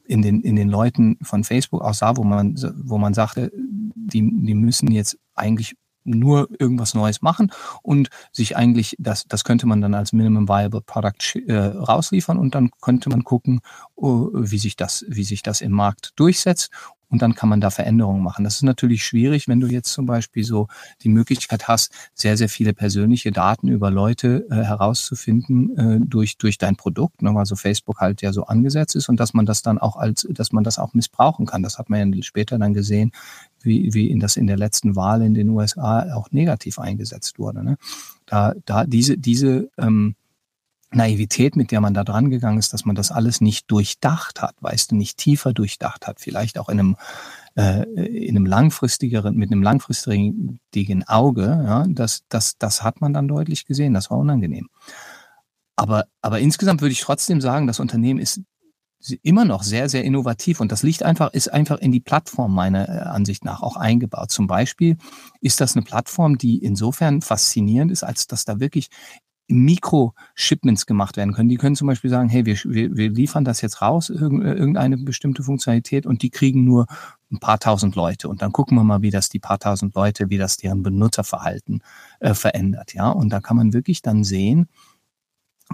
in den, in den Leuten von Facebook auch sah, wo man, wo man sagte, die, die müssen jetzt eigentlich nur irgendwas Neues machen und sich eigentlich, das, das könnte man dann als Minimum Viable Product äh, rausliefern und dann könnte man gucken, uh, wie sich das, wie sich das im Markt durchsetzt und dann kann man da Veränderungen machen. Das ist natürlich schwierig, wenn du jetzt zum Beispiel so die Möglichkeit hast, sehr, sehr viele persönliche Daten über Leute äh, herauszufinden äh, durch, durch dein Produkt, ne, weil so Facebook halt ja so angesetzt ist und dass man das dann auch als, dass man das auch missbrauchen kann. Das hat man ja später dann gesehen, wie, wie in das in der letzten Wahl in den USA auch negativ eingesetzt wurde. Ne? Da, da diese, diese ähm, Naivität, mit der man da dran gegangen ist, dass man das alles nicht durchdacht hat, weißt du, nicht tiefer durchdacht hat, vielleicht auch in einem äh, in einem langfristigeren, mit einem langfristigen Auge, ja, das, das, das hat man dann deutlich gesehen. Das war unangenehm. Aber, aber insgesamt würde ich trotzdem sagen, das Unternehmen ist immer noch sehr, sehr innovativ und das liegt einfach, ist einfach in die Plattform meiner äh, Ansicht nach auch eingebaut. Zum Beispiel ist das eine Plattform, die insofern faszinierend ist, als dass da wirklich Mikro-Shipments gemacht werden können. Die können zum Beispiel sagen, hey, wir, wir, wir liefern das jetzt raus, irgendeine bestimmte Funktionalität und die kriegen nur ein paar tausend Leute. Und dann gucken wir mal, wie das die paar tausend Leute, wie das deren Benutzerverhalten äh, verändert. Ja, und da kann man wirklich dann sehen,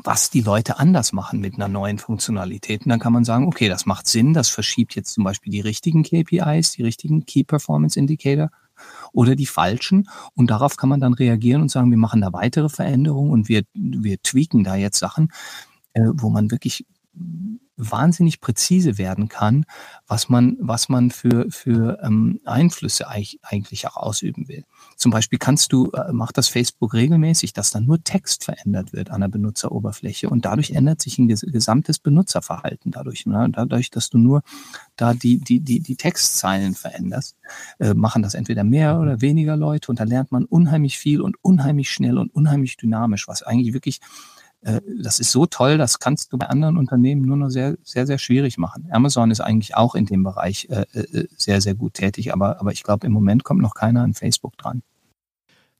was die Leute anders machen mit einer neuen Funktionalität. Und dann kann man sagen, okay, das macht Sinn, das verschiebt jetzt zum Beispiel die richtigen KPIs, die richtigen Key Performance Indicator oder die falschen. Und darauf kann man dann reagieren und sagen, wir machen da weitere Veränderungen und wir, wir tweaken da jetzt Sachen, äh, wo man wirklich wahnsinnig präzise werden kann, was man, was man für, für ähm, Einflüsse eigentlich auch ausüben will. Zum Beispiel kannst du, äh, macht das Facebook regelmäßig, dass dann nur Text verändert wird an der Benutzeroberfläche und dadurch ändert sich ein gesamtes Benutzerverhalten dadurch. Ne? Dadurch, dass du nur da die, die, die, die Textzeilen veränderst, äh, machen das entweder mehr oder weniger Leute und da lernt man unheimlich viel und unheimlich schnell und unheimlich dynamisch, was eigentlich wirklich das ist so toll, das kannst du bei anderen Unternehmen nur noch sehr, sehr, sehr schwierig machen. Amazon ist eigentlich auch in dem Bereich äh, äh, sehr, sehr gut tätig, aber, aber ich glaube, im Moment kommt noch keiner an Facebook dran.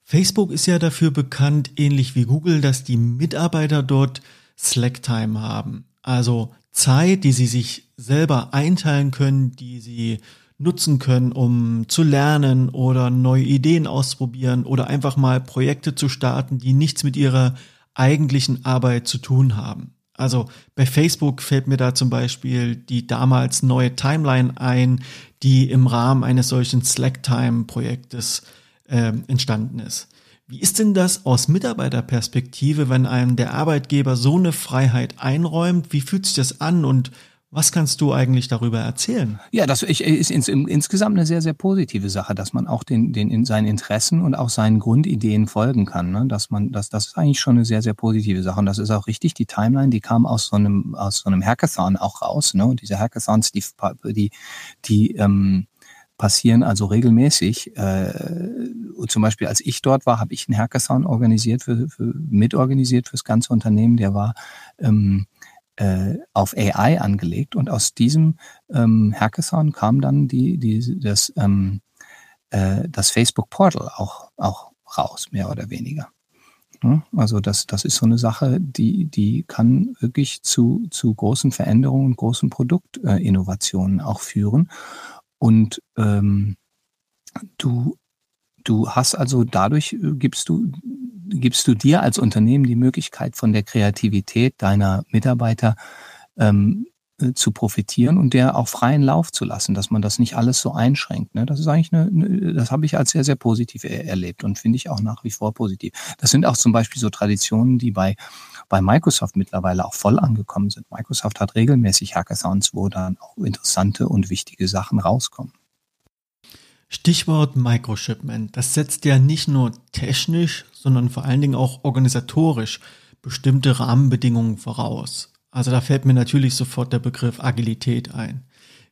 Facebook ist ja dafür bekannt, ähnlich wie Google, dass die Mitarbeiter dort Slack-Time haben. Also Zeit, die sie sich selber einteilen können, die sie nutzen können, um zu lernen oder neue Ideen auszuprobieren oder einfach mal Projekte zu starten, die nichts mit ihrer eigentlichen Arbeit zu tun haben. Also bei Facebook fällt mir da zum Beispiel die damals neue Timeline ein, die im Rahmen eines solchen Slack-Time-Projektes äh, entstanden ist. Wie ist denn das aus Mitarbeiterperspektive, wenn einem der Arbeitgeber so eine Freiheit einräumt? Wie fühlt sich das an und was kannst du eigentlich darüber erzählen? Ja, das ist ins, insgesamt eine sehr, sehr positive Sache, dass man auch den, den in seinen Interessen und auch seinen Grundideen folgen kann. Ne? Dass man, das, das ist eigentlich schon eine sehr, sehr positive Sache. Und das ist auch richtig. Die Timeline, die kam aus so einem, aus so einem Hackathon auch raus. Ne? Und diese Hackathons, die, die, die ähm, passieren also regelmäßig. Äh, zum Beispiel, als ich dort war, habe ich einen Hackathon organisiert, für, für, mitorganisiert fürs ganze Unternehmen. Der war ähm, äh, auf AI angelegt und aus diesem ähm, Hackathon kam dann die, die, das, ähm, äh, das Facebook Portal auch, auch raus, mehr oder weniger. Also das, das ist so eine Sache, die, die kann wirklich zu, zu großen Veränderungen und großen Produktinnovationen auch führen. Und ähm, du, du hast also dadurch äh, gibst du, gibst du dir als Unternehmen die Möglichkeit von der Kreativität deiner Mitarbeiter ähm, äh, zu profitieren und der auch freien Lauf zu lassen, dass man das nicht alles so einschränkt. Ne? Das ist eigentlich eine, das habe ich als sehr, sehr positiv er erlebt und finde ich auch nach wie vor positiv. Das sind auch zum Beispiel so Traditionen, die bei, bei Microsoft mittlerweile auch voll angekommen sind. Microsoft hat regelmäßig Hackathons, wo dann auch interessante und wichtige Sachen rauskommen. Stichwort Microshipment. Das setzt ja nicht nur technisch, sondern vor allen Dingen auch organisatorisch bestimmte Rahmenbedingungen voraus. Also da fällt mir natürlich sofort der Begriff Agilität ein.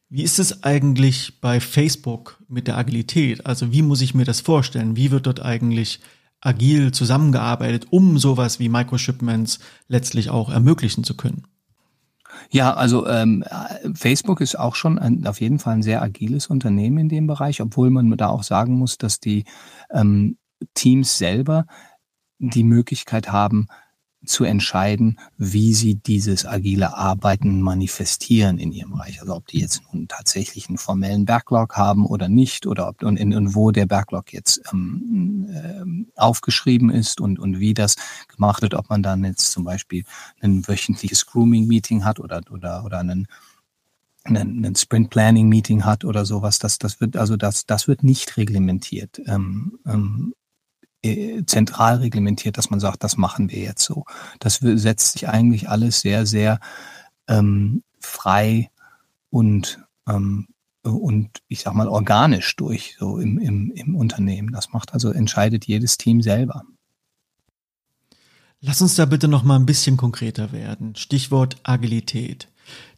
Wie ist es eigentlich bei Facebook mit der Agilität? Also wie muss ich mir das vorstellen? Wie wird dort eigentlich agil zusammengearbeitet, um sowas wie Microshipments letztlich auch ermöglichen zu können? Ja, also ähm, Facebook ist auch schon ein, auf jeden Fall ein sehr agiles Unternehmen in dem Bereich, obwohl man da auch sagen muss, dass die ähm, Teams selber die Möglichkeit haben, zu entscheiden, wie sie dieses agile Arbeiten manifestieren in ihrem Bereich. Also ob die jetzt nun tatsächlich einen formellen Backlog haben oder nicht, oder ob und, in, und wo der Backlog jetzt ähm, äh, aufgeschrieben ist und, und wie das gemacht wird, ob man dann jetzt zum Beispiel ein wöchentliches Grooming-Meeting hat oder, oder, oder einen ein Sprint Planning Meeting hat oder sowas, das, das wird, also das, das wird nicht reglementiert. Ähm, ähm, äh, zentral reglementiert, dass man sagt, das machen wir jetzt so. Das setzt sich eigentlich alles sehr, sehr ähm, frei und ähm, und ich sag mal organisch durch, so im, im, im Unternehmen. Das macht also, entscheidet jedes Team selber. Lass uns da bitte noch mal ein bisschen konkreter werden. Stichwort Agilität.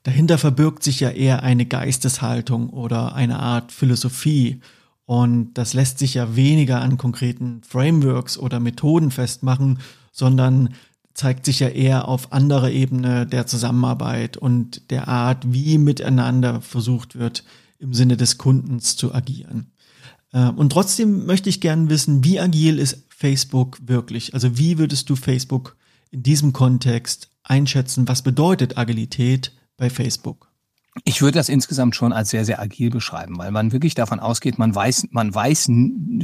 Dahinter verbirgt sich ja eher eine Geisteshaltung oder eine Art Philosophie und das lässt sich ja weniger an konkreten Frameworks oder Methoden festmachen, sondern zeigt sich ja eher auf anderer Ebene der Zusammenarbeit und der Art, wie miteinander versucht wird, im Sinne des Kundens zu agieren. Äh, und trotzdem möchte ich gerne wissen, wie agil ist Facebook wirklich? Also wie würdest du Facebook in diesem Kontext einschätzen? Was bedeutet Agilität bei Facebook? Ich würde das insgesamt schon als sehr, sehr agil beschreiben, weil man wirklich davon ausgeht, man weiß, man weiß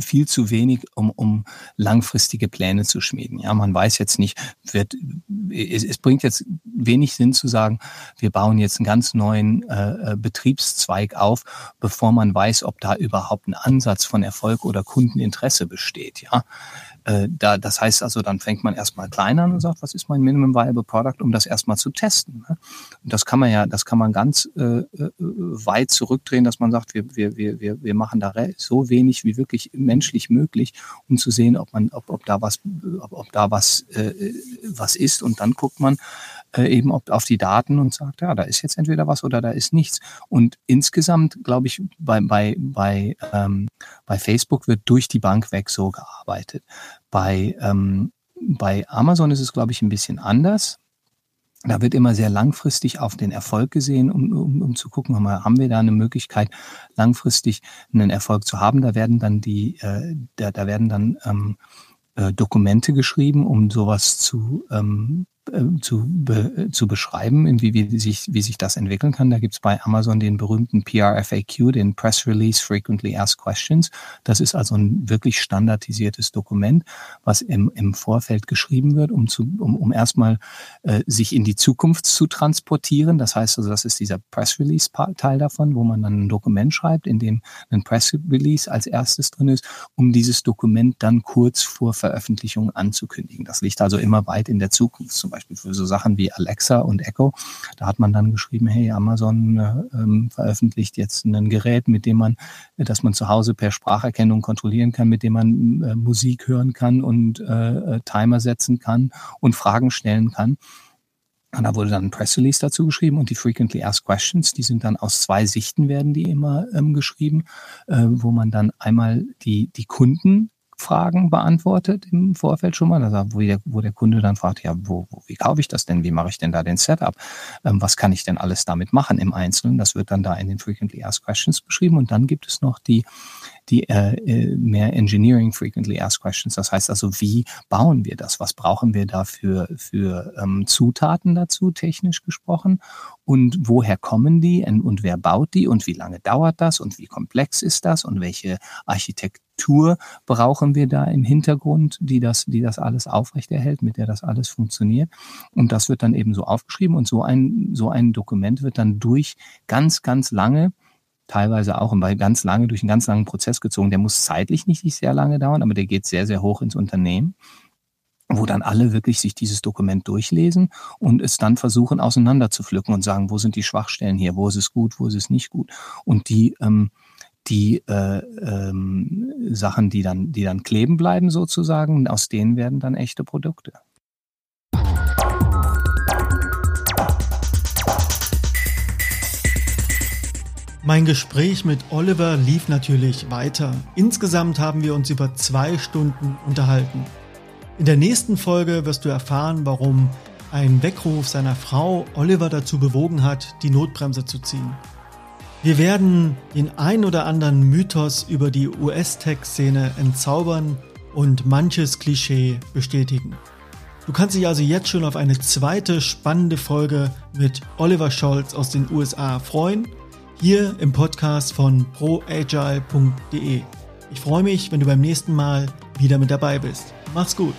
viel zu wenig, um, um langfristige Pläne zu schmieden. Ja, man weiß jetzt nicht, wird, es, es bringt jetzt wenig Sinn zu sagen, wir bauen jetzt einen ganz neuen äh, äh Betriebszweig auf, bevor man weiß, ob da überhaupt ein Ansatz von Erfolg oder Kundeninteresse besteht. Ja, äh, da, das heißt also, dann fängt man erstmal klein an und sagt, was ist mein Minimum Viable Product, um das erstmal zu testen. Ne? Und das kann man ja, das kann man ganz äh, äh weit zurückdrehen, dass man sagt, wir, wir, wir, wir machen da so wenig wie wirklich menschlich möglich, um zu sehen, ob man, ob, ob da was, ob, ob da was, äh, was ist. Und dann guckt man, äh, eben ob, auf die Daten und sagt, ja, da ist jetzt entweder was oder da ist nichts. Und insgesamt, glaube ich, bei, bei, bei, ähm, bei Facebook wird durch die Bank weg so gearbeitet. Bei, ähm, bei Amazon ist es, glaube ich, ein bisschen anders. Da wird immer sehr langfristig auf den Erfolg gesehen, um, um, um zu gucken, haben wir da eine Möglichkeit, langfristig einen Erfolg zu haben. Da werden dann die, äh, da, da werden dann ähm, äh, Dokumente geschrieben, um sowas zu ähm, äh, zu, be, zu beschreiben, wie, wie, sich, wie sich das entwickeln kann. Da gibt's bei Amazon den berühmten PRFAQ, den Press Release Frequently Asked Questions. Das ist also ein wirklich standardisiertes Dokument, was im, im Vorfeld geschrieben wird, um, zu, um, um erstmal äh, sich in die Zukunft zu transportieren. Das heißt also, das ist dieser Press Release Teil davon, wo man dann ein Dokument schreibt, in dem ein Press Release als erstes drin ist, um dieses Dokument dann kurz vor Veröffentlichung anzukündigen. Das liegt also immer weit in der Zukunft. Zum Beispiel für so Sachen wie Alexa und Echo. Da hat man dann geschrieben, hey, Amazon äh, ähm, veröffentlicht jetzt ein Gerät, mit dem man, äh, dass man zu Hause per Spracherkennung kontrollieren kann, mit dem man äh, Musik hören kann und äh, äh, Timer setzen kann und Fragen stellen kann. Und da wurde dann ein Press Release dazu geschrieben und die Frequently Asked Questions, die sind dann aus zwei Sichten werden die immer ähm, geschrieben, äh, wo man dann einmal die, die Kunden Fragen beantwortet im Vorfeld schon mal, also wo, der, wo der Kunde dann fragt, ja, wo, wo, wie kaufe ich das denn? Wie mache ich denn da den Setup? Ähm, was kann ich denn alles damit machen im Einzelnen? Das wird dann da in den Frequently Asked Questions beschrieben und dann gibt es noch die die äh, äh, mehr Engineering Frequently Asked Questions. Das heißt also, wie bauen wir das? Was brauchen wir dafür für ähm, Zutaten dazu, technisch gesprochen? Und woher kommen die und wer baut die und wie lange dauert das und wie komplex ist das und welche Architektur brauchen wir da im Hintergrund, die das, die das alles aufrechterhält, mit der das alles funktioniert. Und das wird dann eben so aufgeschrieben und so ein, so ein Dokument wird dann durch ganz, ganz lange teilweise auch bei ganz lange, durch einen ganz langen Prozess gezogen. Der muss zeitlich nicht sehr lange dauern, aber der geht sehr, sehr hoch ins Unternehmen wo dann alle wirklich sich dieses Dokument durchlesen und es dann versuchen auseinander und sagen, wo sind die Schwachstellen hier, wo ist es gut, wo ist es nicht gut. Und die, ähm, die äh, ähm, Sachen, die dann, die dann kleben bleiben sozusagen, aus denen werden dann echte Produkte. Mein Gespräch mit Oliver lief natürlich weiter. Insgesamt haben wir uns über zwei Stunden unterhalten. In der nächsten Folge wirst du erfahren, warum ein Weckruf seiner Frau Oliver dazu bewogen hat, die Notbremse zu ziehen. Wir werden den ein oder anderen Mythos über die US-Tech-Szene entzaubern und manches Klischee bestätigen. Du kannst dich also jetzt schon auf eine zweite spannende Folge mit Oliver Scholz aus den USA freuen, hier im Podcast von proagile.de. Ich freue mich, wenn du beim nächsten Mal wieder mit dabei bist. Mach's gut.